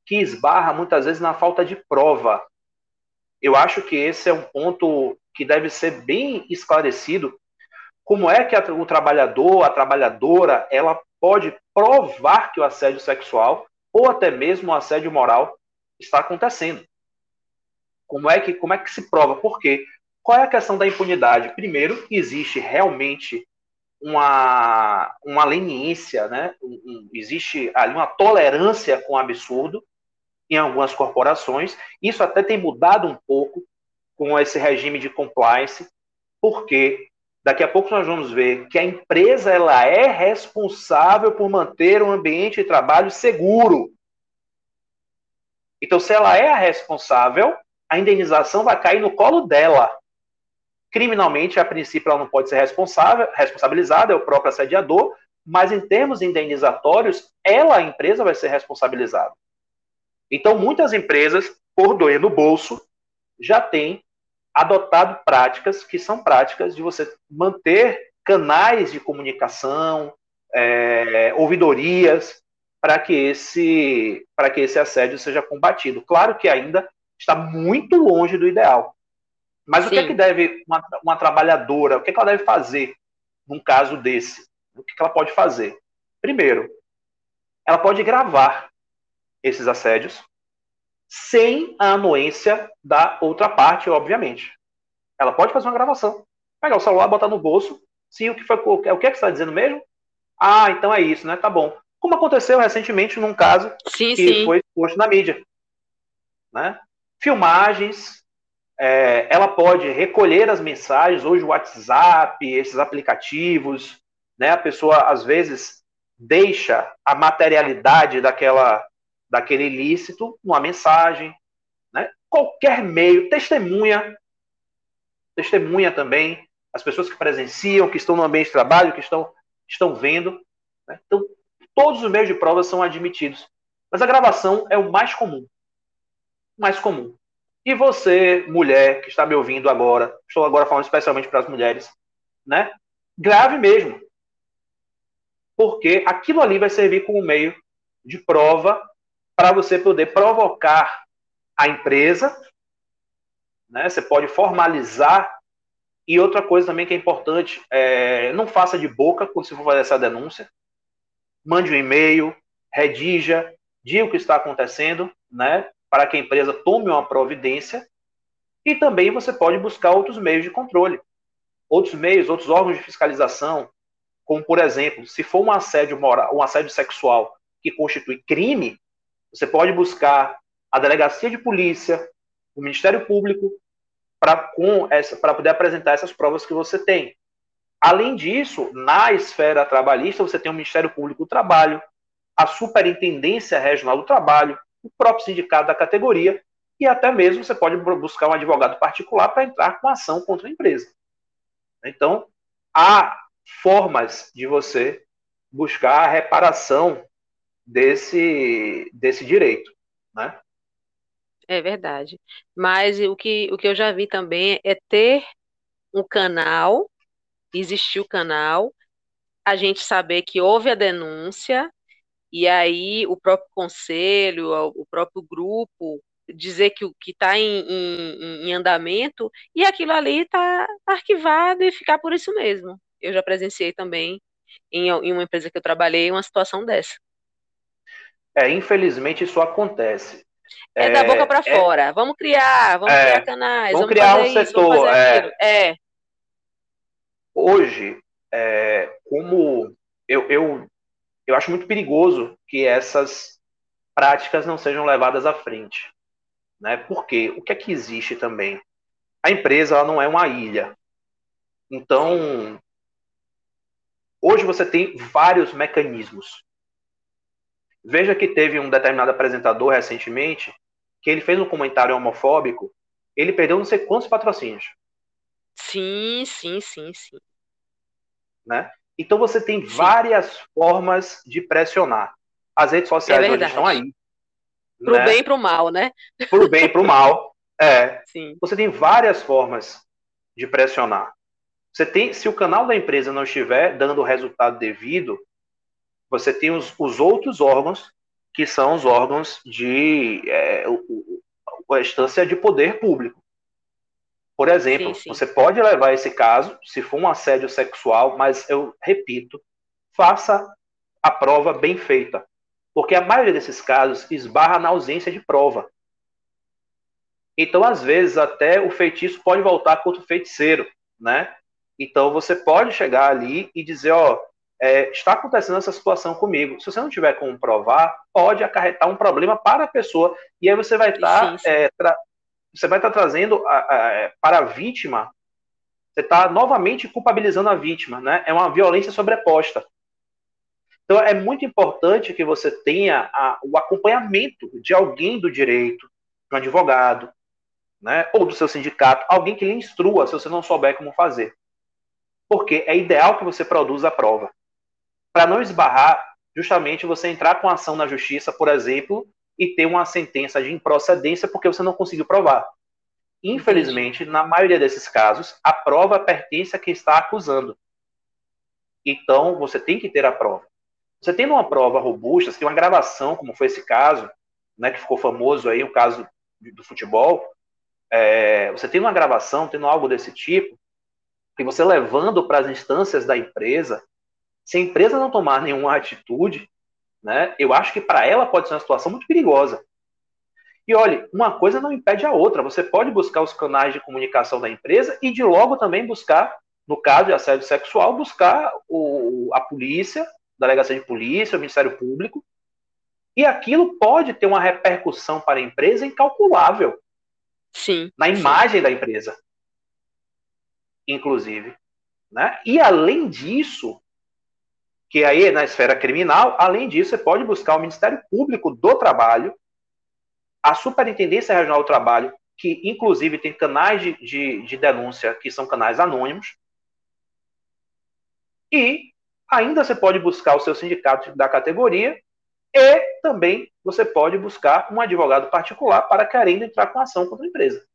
que esbarra muitas vezes na falta de prova. Eu acho que esse é um ponto que deve ser bem esclarecido. Como é que o trabalhador, a trabalhadora, ela pode provar que o assédio sexual ou até mesmo o assédio moral está acontecendo? Como é que, como é que se prova? Por quê? Qual é a questão da impunidade? Primeiro, existe realmente uma, uma leniência, né? Um, um, existe ali uma tolerância com o absurdo em algumas corporações. Isso até tem mudado um pouco com esse regime de compliance, porque daqui a pouco nós vamos ver que a empresa ela é responsável por manter um ambiente de trabalho seguro. Então, se ela é a responsável, a indenização vai cair no colo dela. Criminalmente, a princípio, ela não pode ser responsável, responsabilizada, é o próprio assediador, mas em termos indenizatórios, ela, a empresa, vai ser responsabilizada. Então, muitas empresas, por doer no bolso, já têm adotado práticas que são práticas de você manter canais de comunicação, é, ouvidorias, para que esse para que esse assédio seja combatido. Claro que ainda está muito longe do ideal. Mas Sim. o que é que deve uma, uma, trabalhadora, o que, é que ela deve fazer num caso desse? O que, é que ela pode fazer? Primeiro, ela pode gravar esses assédios sem a anuência da outra parte, obviamente. Ela pode fazer uma gravação, pegar o celular, botar no bolso. Sim, o que foi o que é que você está dizendo mesmo? Ah, então é isso, né? Tá bom. Como aconteceu recentemente num caso sim, que sim. foi posto na mídia, né? Filmagens, é, ela pode recolher as mensagens, hoje o WhatsApp, esses aplicativos, né? A pessoa às vezes deixa a materialidade daquela, daquele ilícito numa mensagem, né? Qualquer meio, testemunha, testemunha também, as pessoas que presenciam, que estão no ambiente de trabalho, que estão, estão vendo. Né? Então, todos os meios de prova são admitidos. Mas a gravação é o mais comum. O mais comum. E você, mulher, que está me ouvindo agora, estou agora falando especialmente para as mulheres, né? Grave mesmo. Porque aquilo ali vai servir como meio de prova para você poder provocar a empresa, né? Você pode formalizar. E outra coisa também que é importante, é, não faça de boca quando você for fazer essa denúncia. Mande um e-mail, redija, diga o que está acontecendo, né? para que a empresa tome uma providência e também você pode buscar outros meios de controle, outros meios, outros órgãos de fiscalização, como por exemplo, se for um assédio moral, um assédio sexual que constitui crime, você pode buscar a delegacia de polícia, o Ministério Público para poder apresentar essas provas que você tem. Além disso, na esfera trabalhista, você tem o Ministério Público do Trabalho, a Superintendência Regional do Trabalho, o próprio sindicato da categoria, e até mesmo você pode buscar um advogado particular para entrar com ação contra a empresa. Então, há formas de você buscar a reparação desse, desse direito, né? É verdade. Mas o que, o que eu já vi também é ter um canal, existir o canal, a gente saber que houve a denúncia, e aí o próprio conselho, o próprio grupo dizer que o que está em, em, em, andamento e aquilo ali está arquivado e ficar por isso mesmo. Eu já presenciei também em, em uma empresa que eu trabalhei uma situação dessa. É, infelizmente isso acontece. É, é da boca para é, fora. Vamos criar, vamos é, criar canais, vamos, vamos criar um isso, setor. É. é. Hoje, é, como eu, eu eu acho muito perigoso que essas práticas não sejam levadas à frente. Né? Porque o que é que existe também? A empresa ela não é uma ilha. Então, Hoje você tem vários mecanismos. Veja que teve um determinado apresentador recentemente que ele fez um comentário homofóbico, ele perdeu não sei quantos patrocínios. Sim, sim, sim, sim. Né? Então você tem sim. várias formas de pressionar. As redes sociais é estão aí. Pro né? bem e pro mal, né? Pro bem e pro mal. É. Sim. Você tem várias formas de pressionar. Você tem, se o canal da empresa não estiver dando o resultado devido, você tem os, os outros órgãos, que são os órgãos de é, o, a instância de poder público. Por exemplo, sim, sim. você pode levar esse caso, se for um assédio sexual, mas eu repito, faça a prova bem feita. Porque a maioria desses casos esbarra na ausência de prova. Então, às vezes, até o feitiço pode voltar contra o feiticeiro, né? Então, você pode chegar ali e dizer, ó, é, está acontecendo essa situação comigo. Se você não tiver como provar, pode acarretar um problema para a pessoa. E aí você vai estar, tá, é, você vai estar tá trazendo a, a, para a vítima, você está novamente culpabilizando a vítima, né? É uma violência sobreposta. Então, é muito importante que você tenha a, o acompanhamento de alguém do direito, de um advogado, né, ou do seu sindicato, alguém que lhe instrua se você não souber como fazer. Porque é ideal que você produza a prova. Para não esbarrar, justamente você entrar com ação na justiça, por exemplo, e ter uma sentença de improcedência porque você não conseguiu provar. Infelizmente, na maioria desses casos, a prova pertence a quem está acusando. Então, você tem que ter a prova. Você tendo uma prova robusta, você tem uma gravação, como foi esse caso, né, que ficou famoso aí, o caso do futebol, é, você tendo uma gravação, tendo algo desse tipo, e você levando para as instâncias da empresa, se a empresa não tomar nenhuma atitude, né, eu acho que para ela pode ser uma situação muito perigosa. E olhe, uma coisa não impede a outra. Você pode buscar os canais de comunicação da empresa e de logo também buscar, no caso de assédio sexual, buscar o, a polícia delegacia de polícia, o Ministério Público, e aquilo pode ter uma repercussão para a empresa incalculável. Sim. Na imagem sim. da empresa. Inclusive. Né? E além disso, que aí na esfera criminal, além disso, você pode buscar o Ministério Público do Trabalho, a Superintendência Regional do Trabalho, que inclusive tem canais de, de, de denúncia que são canais anônimos, e ainda você pode buscar o seu sindicato da categoria e também você pode buscar um advogado particular para querendo entrar com ação contra a empresa.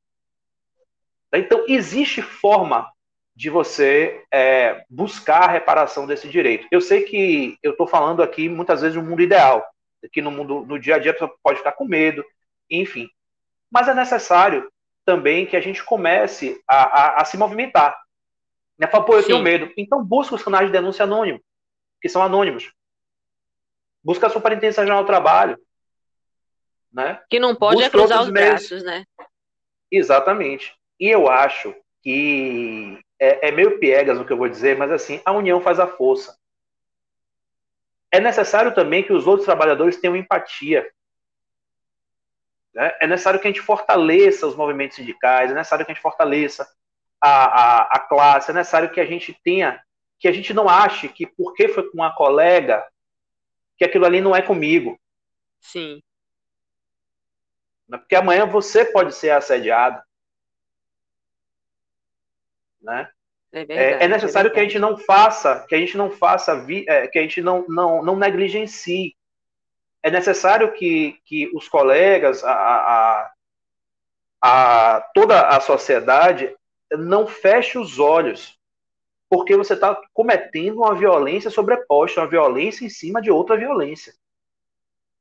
Então, existe forma de você é, buscar a reparação desse direito. Eu sei que eu estou falando aqui muitas vezes um mundo ideal, que no mundo no dia a dia você pode ficar com medo, enfim. Mas é necessário também que a gente comece a, a, a se movimentar. Né? Fala, pô, eu Sim. tenho medo. Então busca os canais de denúncia anônimo, que são anônimos. Busca a Superintendência Regional do Trabalho. Né? Que não pode é cruzar os braços, né? Exatamente. E eu acho que é, é meio piegas o que eu vou dizer, mas assim, a união faz a força. É necessário também que os outros trabalhadores tenham empatia. Né? É necessário que a gente fortaleça os movimentos sindicais, é necessário que a gente fortaleça a, a, a classe, é necessário que a gente tenha, que a gente não ache que porque foi com uma colega, que aquilo ali não é comigo. Sim. Né? Porque amanhã você pode ser assediado. Né? É, verdade, é, é necessário é que a gente não faça, que a gente não faça, é, que a gente não, não, não negligencie. É necessário que, que os colegas, a, a, a toda a sociedade não feche os olhos, porque você está cometendo uma violência sobreposta, uma violência em cima de outra violência.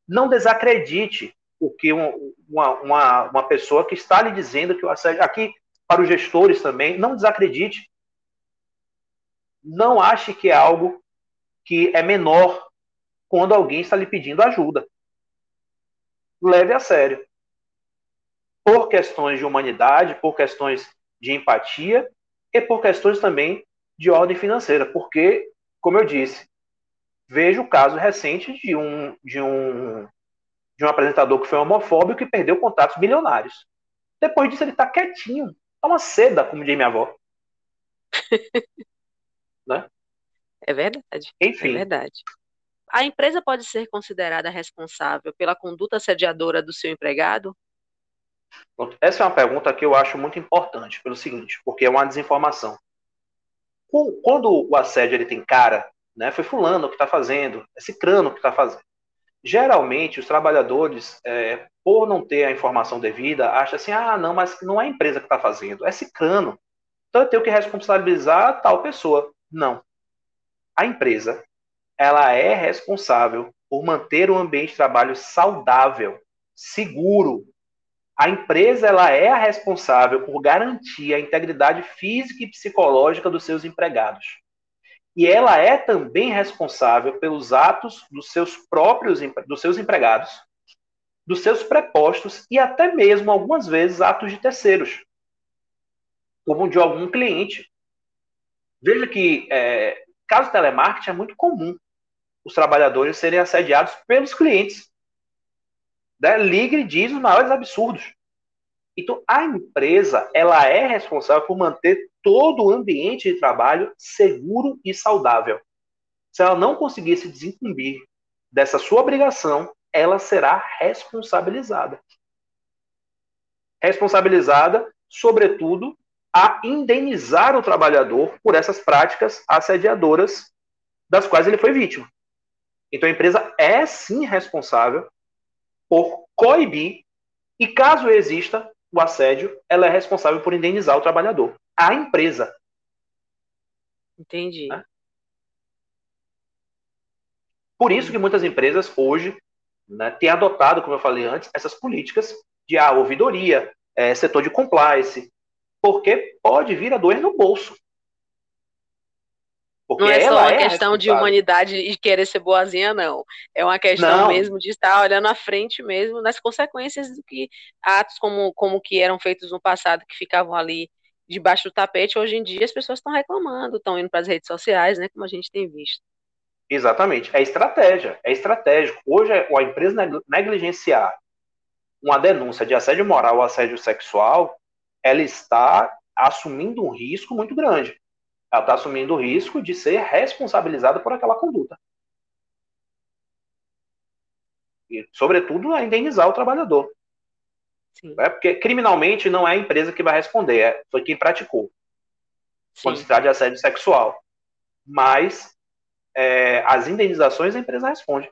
Não desacredite o que uma, uma, uma pessoa que está lhe dizendo que o assédio. Aqui, para os gestores também, não desacredite. Não ache que é algo que é menor quando alguém está lhe pedindo ajuda. Leve a sério. Por questões de humanidade, por questões de empatia e por questões também de ordem financeira, porque, como eu disse, vejo o caso recente de um, de um, de um apresentador que foi homofóbico e perdeu contatos bilionários. Depois disso, ele está quietinho. Tá uma seda, como diz minha avó. né? É verdade. Enfim. É verdade. A empresa pode ser considerada responsável pela conduta assediadora do seu empregado? Essa é uma pergunta que eu acho muito importante, pelo seguinte, porque é uma desinformação. Quando o assédio ele tem cara, né, foi fulano que está fazendo, é cicrano que está fazendo. Geralmente, os trabalhadores, é, por não ter a informação devida, acham assim, ah, não, mas não é a empresa que está fazendo, é cicrano. Então eu tenho que responsabilizar tal pessoa. Não. A empresa, ela é responsável por manter um ambiente de trabalho saudável, seguro, a empresa ela é a responsável por garantir a integridade física e psicológica dos seus empregados. E ela é também responsável pelos atos dos seus próprios dos seus empregados, dos seus prepostos e até mesmo algumas vezes atos de terceiros, como de algum cliente. Veja que é, caso telemarketing é muito comum os trabalhadores serem assediados pelos clientes né, e diz os maiores absurdos. Então, a empresa ela é responsável por manter todo o ambiente de trabalho seguro e saudável. Se ela não conseguir se desincumbir dessa sua obrigação, ela será responsabilizada. Responsabilizada, sobretudo, a indenizar o trabalhador por essas práticas assediadoras das quais ele foi vítima. Então a empresa é sim responsável por coibir, e caso exista o assédio, ela é responsável por indenizar o trabalhador, a empresa. Entendi. Né? Por isso que muitas empresas hoje né, têm adotado, como eu falei antes, essas políticas de ah, ouvidoria, é, setor de compliance, porque pode vir a doer no bolso. Porque não é só uma é questão de humanidade e querer ser boazinha, não. É uma questão não. mesmo de estar olhando à frente mesmo nas consequências do que atos como, como que eram feitos no passado, que ficavam ali debaixo do tapete, hoje em dia as pessoas estão reclamando, estão indo para as redes sociais, né, como a gente tem visto. Exatamente. É estratégia, é estratégico. Hoje, a empresa negligenciar uma denúncia de assédio moral ou assédio sexual, ela está assumindo um risco muito grande ela está assumindo o risco de ser responsabilizada por aquela conduta. E, sobretudo, a indenizar o trabalhador. Sim. É porque criminalmente não é a empresa que vai responder, é, foi quem praticou. Sim. Quando se trata de assédio sexual. Mas é, as indenizações a empresa responde.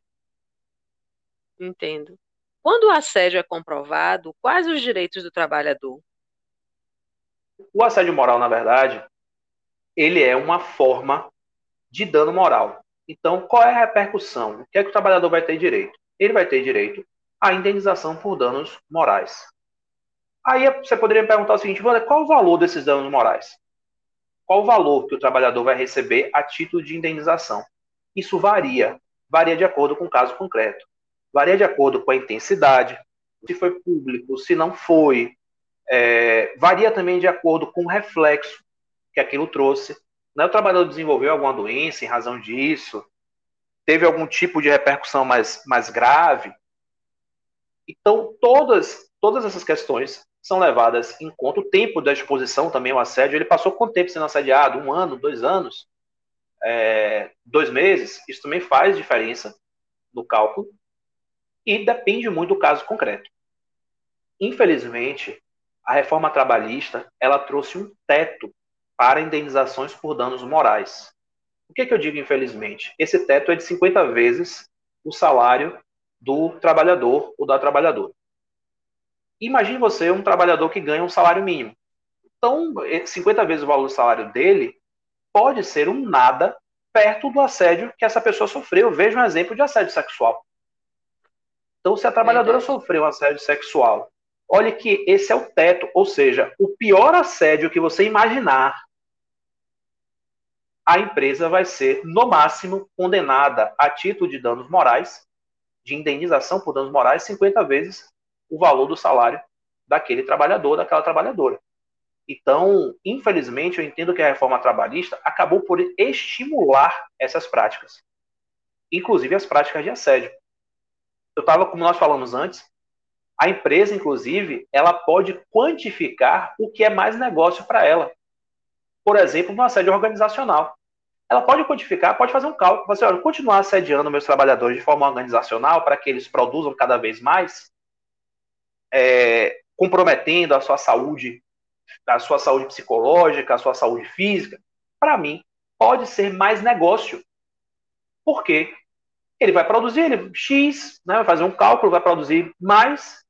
Entendo. Quando o assédio é comprovado, quais os direitos do trabalhador? O assédio moral, na verdade, ele é uma forma de dano moral. Então, qual é a repercussão? O que é que o trabalhador vai ter direito? Ele vai ter direito à indenização por danos morais. Aí você poderia perguntar o seguinte, qual o valor desses danos morais? Qual o valor que o trabalhador vai receber a título de indenização? Isso varia, varia de acordo com o caso concreto. Varia de acordo com a intensidade, se foi público, se não foi. É, varia também de acordo com o reflexo que aquilo trouxe. Né? O trabalhador desenvolveu alguma doença em razão disso, teve algum tipo de repercussão mais, mais grave. Então, todas, todas essas questões são levadas em conta. O tempo da exposição também, o assédio, ele passou quanto tempo sendo assediado? Um ano, dois anos? É, dois meses? Isso também faz diferença no cálculo. E depende muito do caso concreto. Infelizmente, a reforma trabalhista ela trouxe um teto para indenizações por danos morais. O que, que eu digo, infelizmente? Esse teto é de 50 vezes o salário do trabalhador ou da trabalhadora. Imagine você um trabalhador que ganha um salário mínimo. Então, 50 vezes o valor do salário dele pode ser um nada perto do assédio que essa pessoa sofreu. Veja um exemplo de assédio sexual. Então, se a trabalhadora sofreu um assédio sexual Olhe que esse é o teto, ou seja, o pior assédio que você imaginar, a empresa vai ser, no máximo, condenada a título de danos morais, de indenização por danos morais, 50 vezes o valor do salário daquele trabalhador, daquela trabalhadora. Então, infelizmente, eu entendo que a reforma trabalhista acabou por estimular essas práticas, inclusive as práticas de assédio. Eu estava, como nós falamos antes, a empresa, inclusive, ela pode quantificar o que é mais negócio para ela. Por exemplo, no assédio organizacional. ela pode quantificar, pode fazer um cálculo, assim, olha, continuar assediando meus trabalhadores de forma organizacional para que eles produzam cada vez mais, é, comprometendo a sua saúde, a sua saúde psicológica, a sua saúde física, para mim pode ser mais negócio. Por quê? Ele vai produzir ele, X, né, vai fazer um cálculo, vai produzir mais.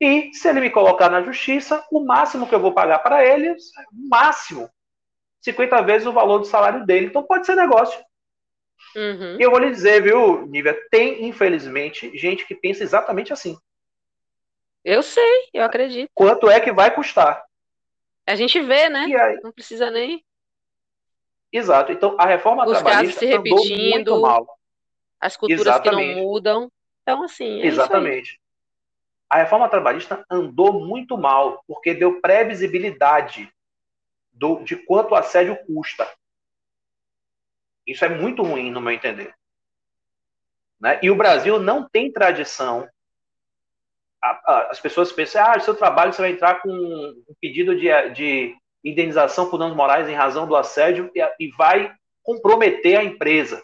E se ele me colocar na justiça, o máximo que eu vou pagar para ele, o máximo, 50 vezes o valor do salário dele. Então pode ser negócio. Uhum. E eu vou lhe dizer, viu, Nívia, tem, infelizmente, gente que pensa exatamente assim. Eu sei, eu acredito. Quanto é que vai custar? A gente vê, né? Aí... Não precisa nem. Exato. Então, a reforma Os trabalhista se repetindo, muito mal. As culturas Exatamente. que não mudam. Então, assim. É Exatamente. A reforma trabalhista andou muito mal, porque deu previsibilidade do, de quanto o assédio custa. Isso é muito ruim, no meu entender. Né? E o Brasil não tem tradição. As pessoas pensam, ah, seu trabalho você vai entrar com um pedido de, de indenização por danos morais em razão do assédio e, e vai comprometer a empresa,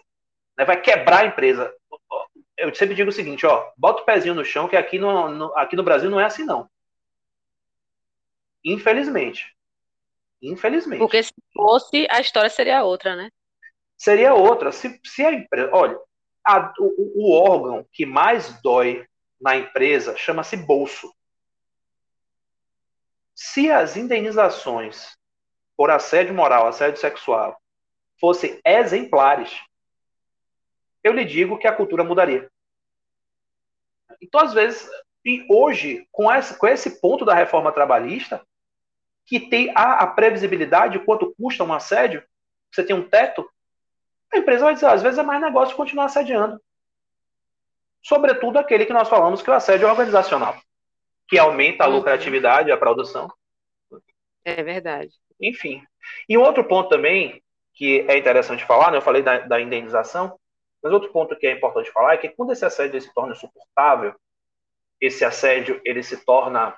né? vai quebrar a empresa. Eu sempre digo o seguinte, ó, bota o pezinho no chão, que aqui no, no, aqui no Brasil não é assim, não. Infelizmente. Infelizmente. Porque se fosse, a história seria outra, né? Seria outra. Se, se a empresa. Olha, a, o, o órgão que mais dói na empresa chama-se bolso. Se as indenizações por assédio moral, assédio sexual, fossem exemplares, eu lhe digo que a cultura mudaria. Então, às vezes, e hoje, com esse, com esse ponto da reforma trabalhista, que tem a, a previsibilidade de quanto custa um assédio, você tem um teto, a empresa vai dizer, às vezes é mais negócio continuar assediando. Sobretudo aquele que nós falamos que é o assédio organizacional, que aumenta a uhum. lucratividade, a produção. É verdade. Enfim. E outro ponto também, que é interessante falar, né, eu falei da, da indenização, mas outro ponto que é importante falar é que quando esse assédio se torna insuportável, esse assédio ele se torna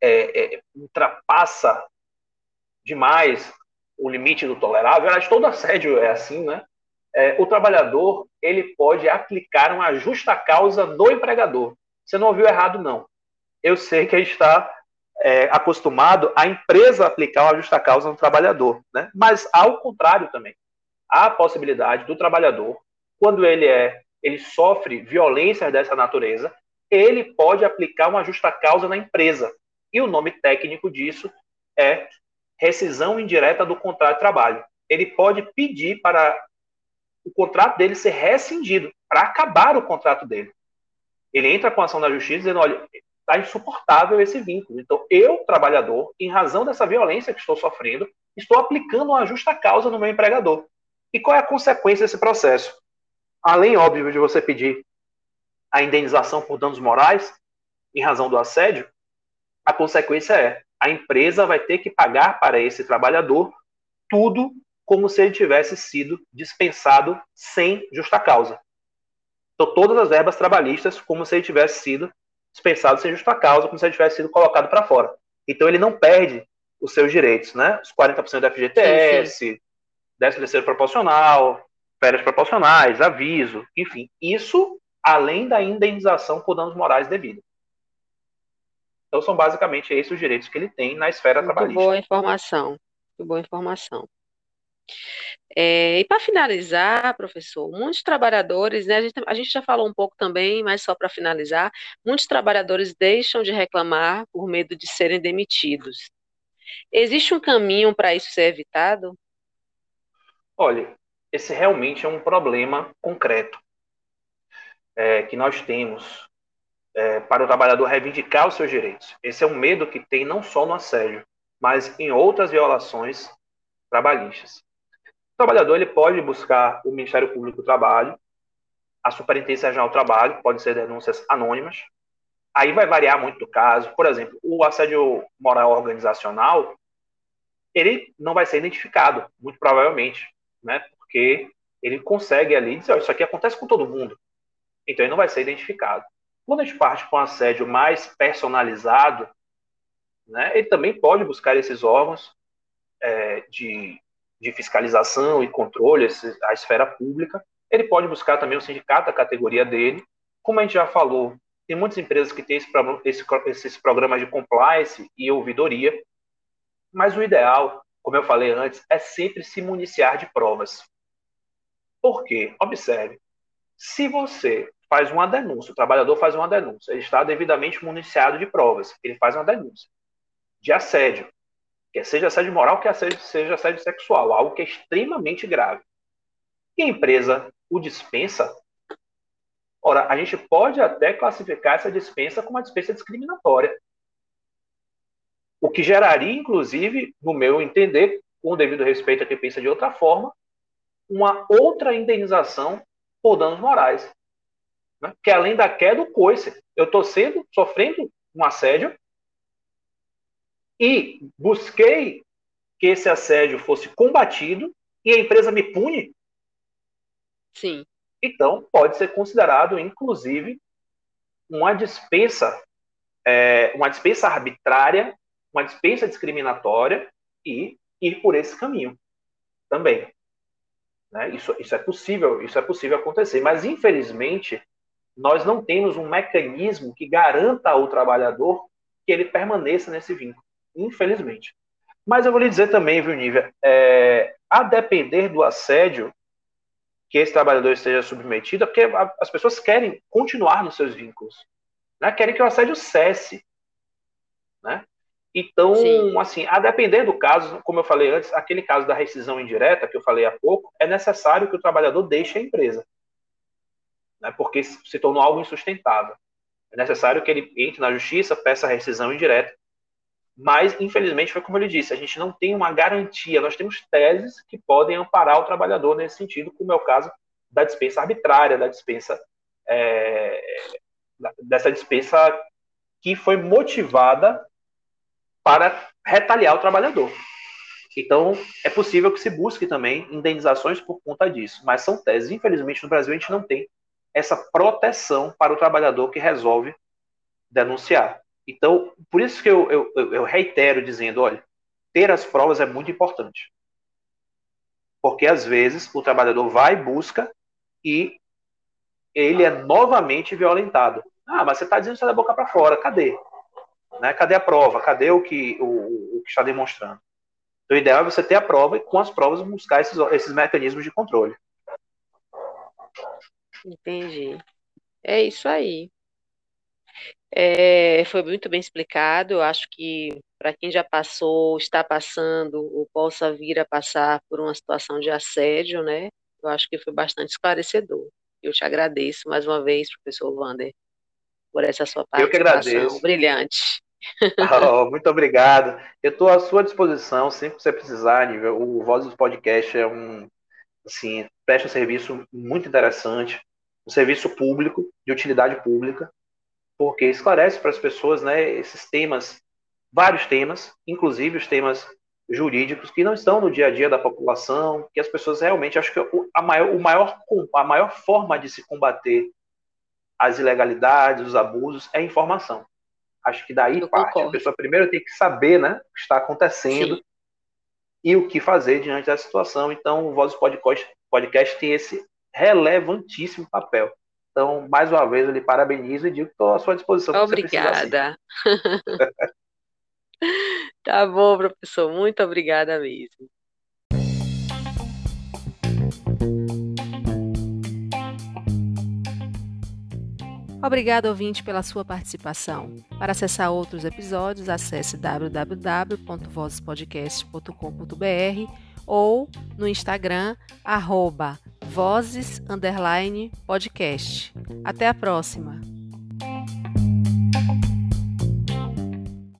é, é, ultrapassa demais o limite do tolerável, aliás, todo assédio é assim, né? É, o trabalhador ele pode aplicar uma justa causa do empregador. Você não ouviu errado, não. Eu sei que a gente está é, acostumado a empresa aplicar uma justa causa no trabalhador, né? Mas ao contrário também, há a possibilidade do trabalhador, quando ele é, ele sofre violências dessa natureza, ele pode aplicar uma justa causa na empresa. E o nome técnico disso é rescisão indireta do contrato de trabalho. Ele pode pedir para o contrato dele ser rescindido, para acabar o contrato dele. Ele entra com a ação da justiça dizendo: olha, está insuportável esse vínculo. Então, eu, trabalhador, em razão dessa violência que estou sofrendo, estou aplicando uma justa causa no meu empregador. E qual é a consequência desse processo? Além, óbvio, de você pedir a indenização por danos morais, em razão do assédio, a consequência é a empresa vai ter que pagar para esse trabalhador tudo como se ele tivesse sido dispensado sem justa causa. Então, todas as verbas trabalhistas, como se ele tivesse sido dispensado sem justa causa, como se ele tivesse sido colocado para fora. Então, ele não perde os seus direitos, né? Os 40% do FGTS, 13 terceiro proporcional, férias proporcionais, aviso, enfim. Isso além da indenização por danos morais devidos. Então, são basicamente esses os direitos que ele tem na esfera Muito trabalhista. Boa informação. Muito boa informação. É, e para finalizar, professor, muitos trabalhadores, né, a, gente, a gente já falou um pouco também, mas só para finalizar, muitos trabalhadores deixam de reclamar por medo de serem demitidos. Existe um caminho para isso ser evitado? Olha, esse realmente é um problema concreto é, que nós temos é, para o trabalhador reivindicar os seus direitos. Esse é um medo que tem não só no assédio, mas em outras violações trabalhistas. O trabalhador ele pode buscar o Ministério Público do Trabalho, a Superintendência Regional do Trabalho, pode ser denúncias anônimas. Aí vai variar muito do caso. Por exemplo, o assédio moral organizacional, ele não vai ser identificado, muito provavelmente, né? Porque ele consegue ali dizer, oh, isso aqui acontece com todo mundo. Então ele não vai ser identificado. Quando a gente parte com um assédio mais personalizado, né, ele também pode buscar esses órgãos é, de de fiscalização e controle, a esfera pública. Ele pode buscar também o sindicato da categoria dele. Como a gente já falou, tem muitas empresas que têm esse, esse, esses programas de compliance e ouvidoria, mas o ideal, como eu falei antes, é sempre se municiar de provas. Por quê? Observe, se você faz uma denúncia, o trabalhador faz uma denúncia, ele está devidamente municiado de provas, ele faz uma denúncia de assédio, que seja assédio moral, que seja assédio sexual, algo que é extremamente grave. E a empresa o dispensa, ora, a gente pode até classificar essa dispensa como uma dispensa discriminatória. O que geraria, inclusive, no meu entender, com o devido respeito a quem pensa de outra forma, uma outra indenização por danos morais. Né? Que além da queda do coice, eu estou sendo, sofrendo um assédio e busquei que esse assédio fosse combatido e a empresa me pune Sim. Então, pode ser considerado, inclusive, uma dispensa, é, uma dispensa arbitrária, uma dispensa discriminatória e ir por esse caminho também. Né? Isso, isso é possível, isso é possível acontecer, mas infelizmente nós não temos um mecanismo que garanta ao trabalhador que ele permaneça nesse vínculo, infelizmente. Mas eu vou lhe dizer também, viu, Nívia, é, a depender do assédio, que esse trabalhador esteja submetido, é porque as pessoas querem continuar nos seus vínculos, né? querem que o assédio cesse. Né? Então, Sim. assim, a depender do caso, como eu falei antes, aquele caso da rescisão indireta que eu falei há pouco, é necessário que o trabalhador deixe a empresa, né? porque se tornou algo insustentável. É necessário que ele entre na justiça, peça a rescisão indireta mas, infelizmente, foi como ele disse, a gente não tem uma garantia. Nós temos teses que podem amparar o trabalhador nesse sentido, como é o caso da dispensa arbitrária, da dispensa é, dessa dispensa que foi motivada para retaliar o trabalhador. Então, é possível que se busque também indenizações por conta disso, mas são teses. Infelizmente, no Brasil, a gente não tem essa proteção para o trabalhador que resolve denunciar. Então, por isso que eu, eu, eu reitero dizendo, olha, ter as provas é muito importante. Porque às vezes o trabalhador vai, busca e ele é novamente violentado. Ah, mas você está dizendo isso da boca para fora, cadê? Né? Cadê a prova? Cadê o que, o, o que está demonstrando? Então, o ideal é você ter a prova e, com as provas, buscar esses, esses mecanismos de controle. Entendi. É isso aí. É, foi muito bem explicado. Eu acho que para quem já passou, está passando, ou possa vir a passar por uma situação de assédio, né? Eu acho que foi bastante esclarecedor. Eu te agradeço mais uma vez, professor Wander, por essa sua participação Eu que agradeço. brilhante. Oh, muito obrigado. Eu estou à sua disposição, sempre que você precisar, nível. O Voz do Podcast é um, assim, presta um serviço muito interessante, um serviço público, de utilidade pública, porque esclarece para as pessoas né, esses temas, vários temas, inclusive os temas jurídicos que não estão no dia a dia da população, que as pessoas realmente acho que a maior, o maior, a maior forma de se combater as ilegalidades, os abusos é a informação. Acho que daí Eu parte. Concordo. A pessoa primeiro tem que saber né, o que está acontecendo Sim. e o que fazer diante da situação. Então, o Voz Podcast, Podcast tem esse relevantíssimo papel. Então, mais uma vez, eu lhe parabenizo e digo que estou à sua disposição. Obrigada. tá bom, professor. Muito obrigada mesmo. Obrigado, ouvinte, pela sua participação. Para acessar outros episódios, acesse www.vozespodcast.com.br ou no Instagram, arroba vozes, underline, podcast. Até a próxima!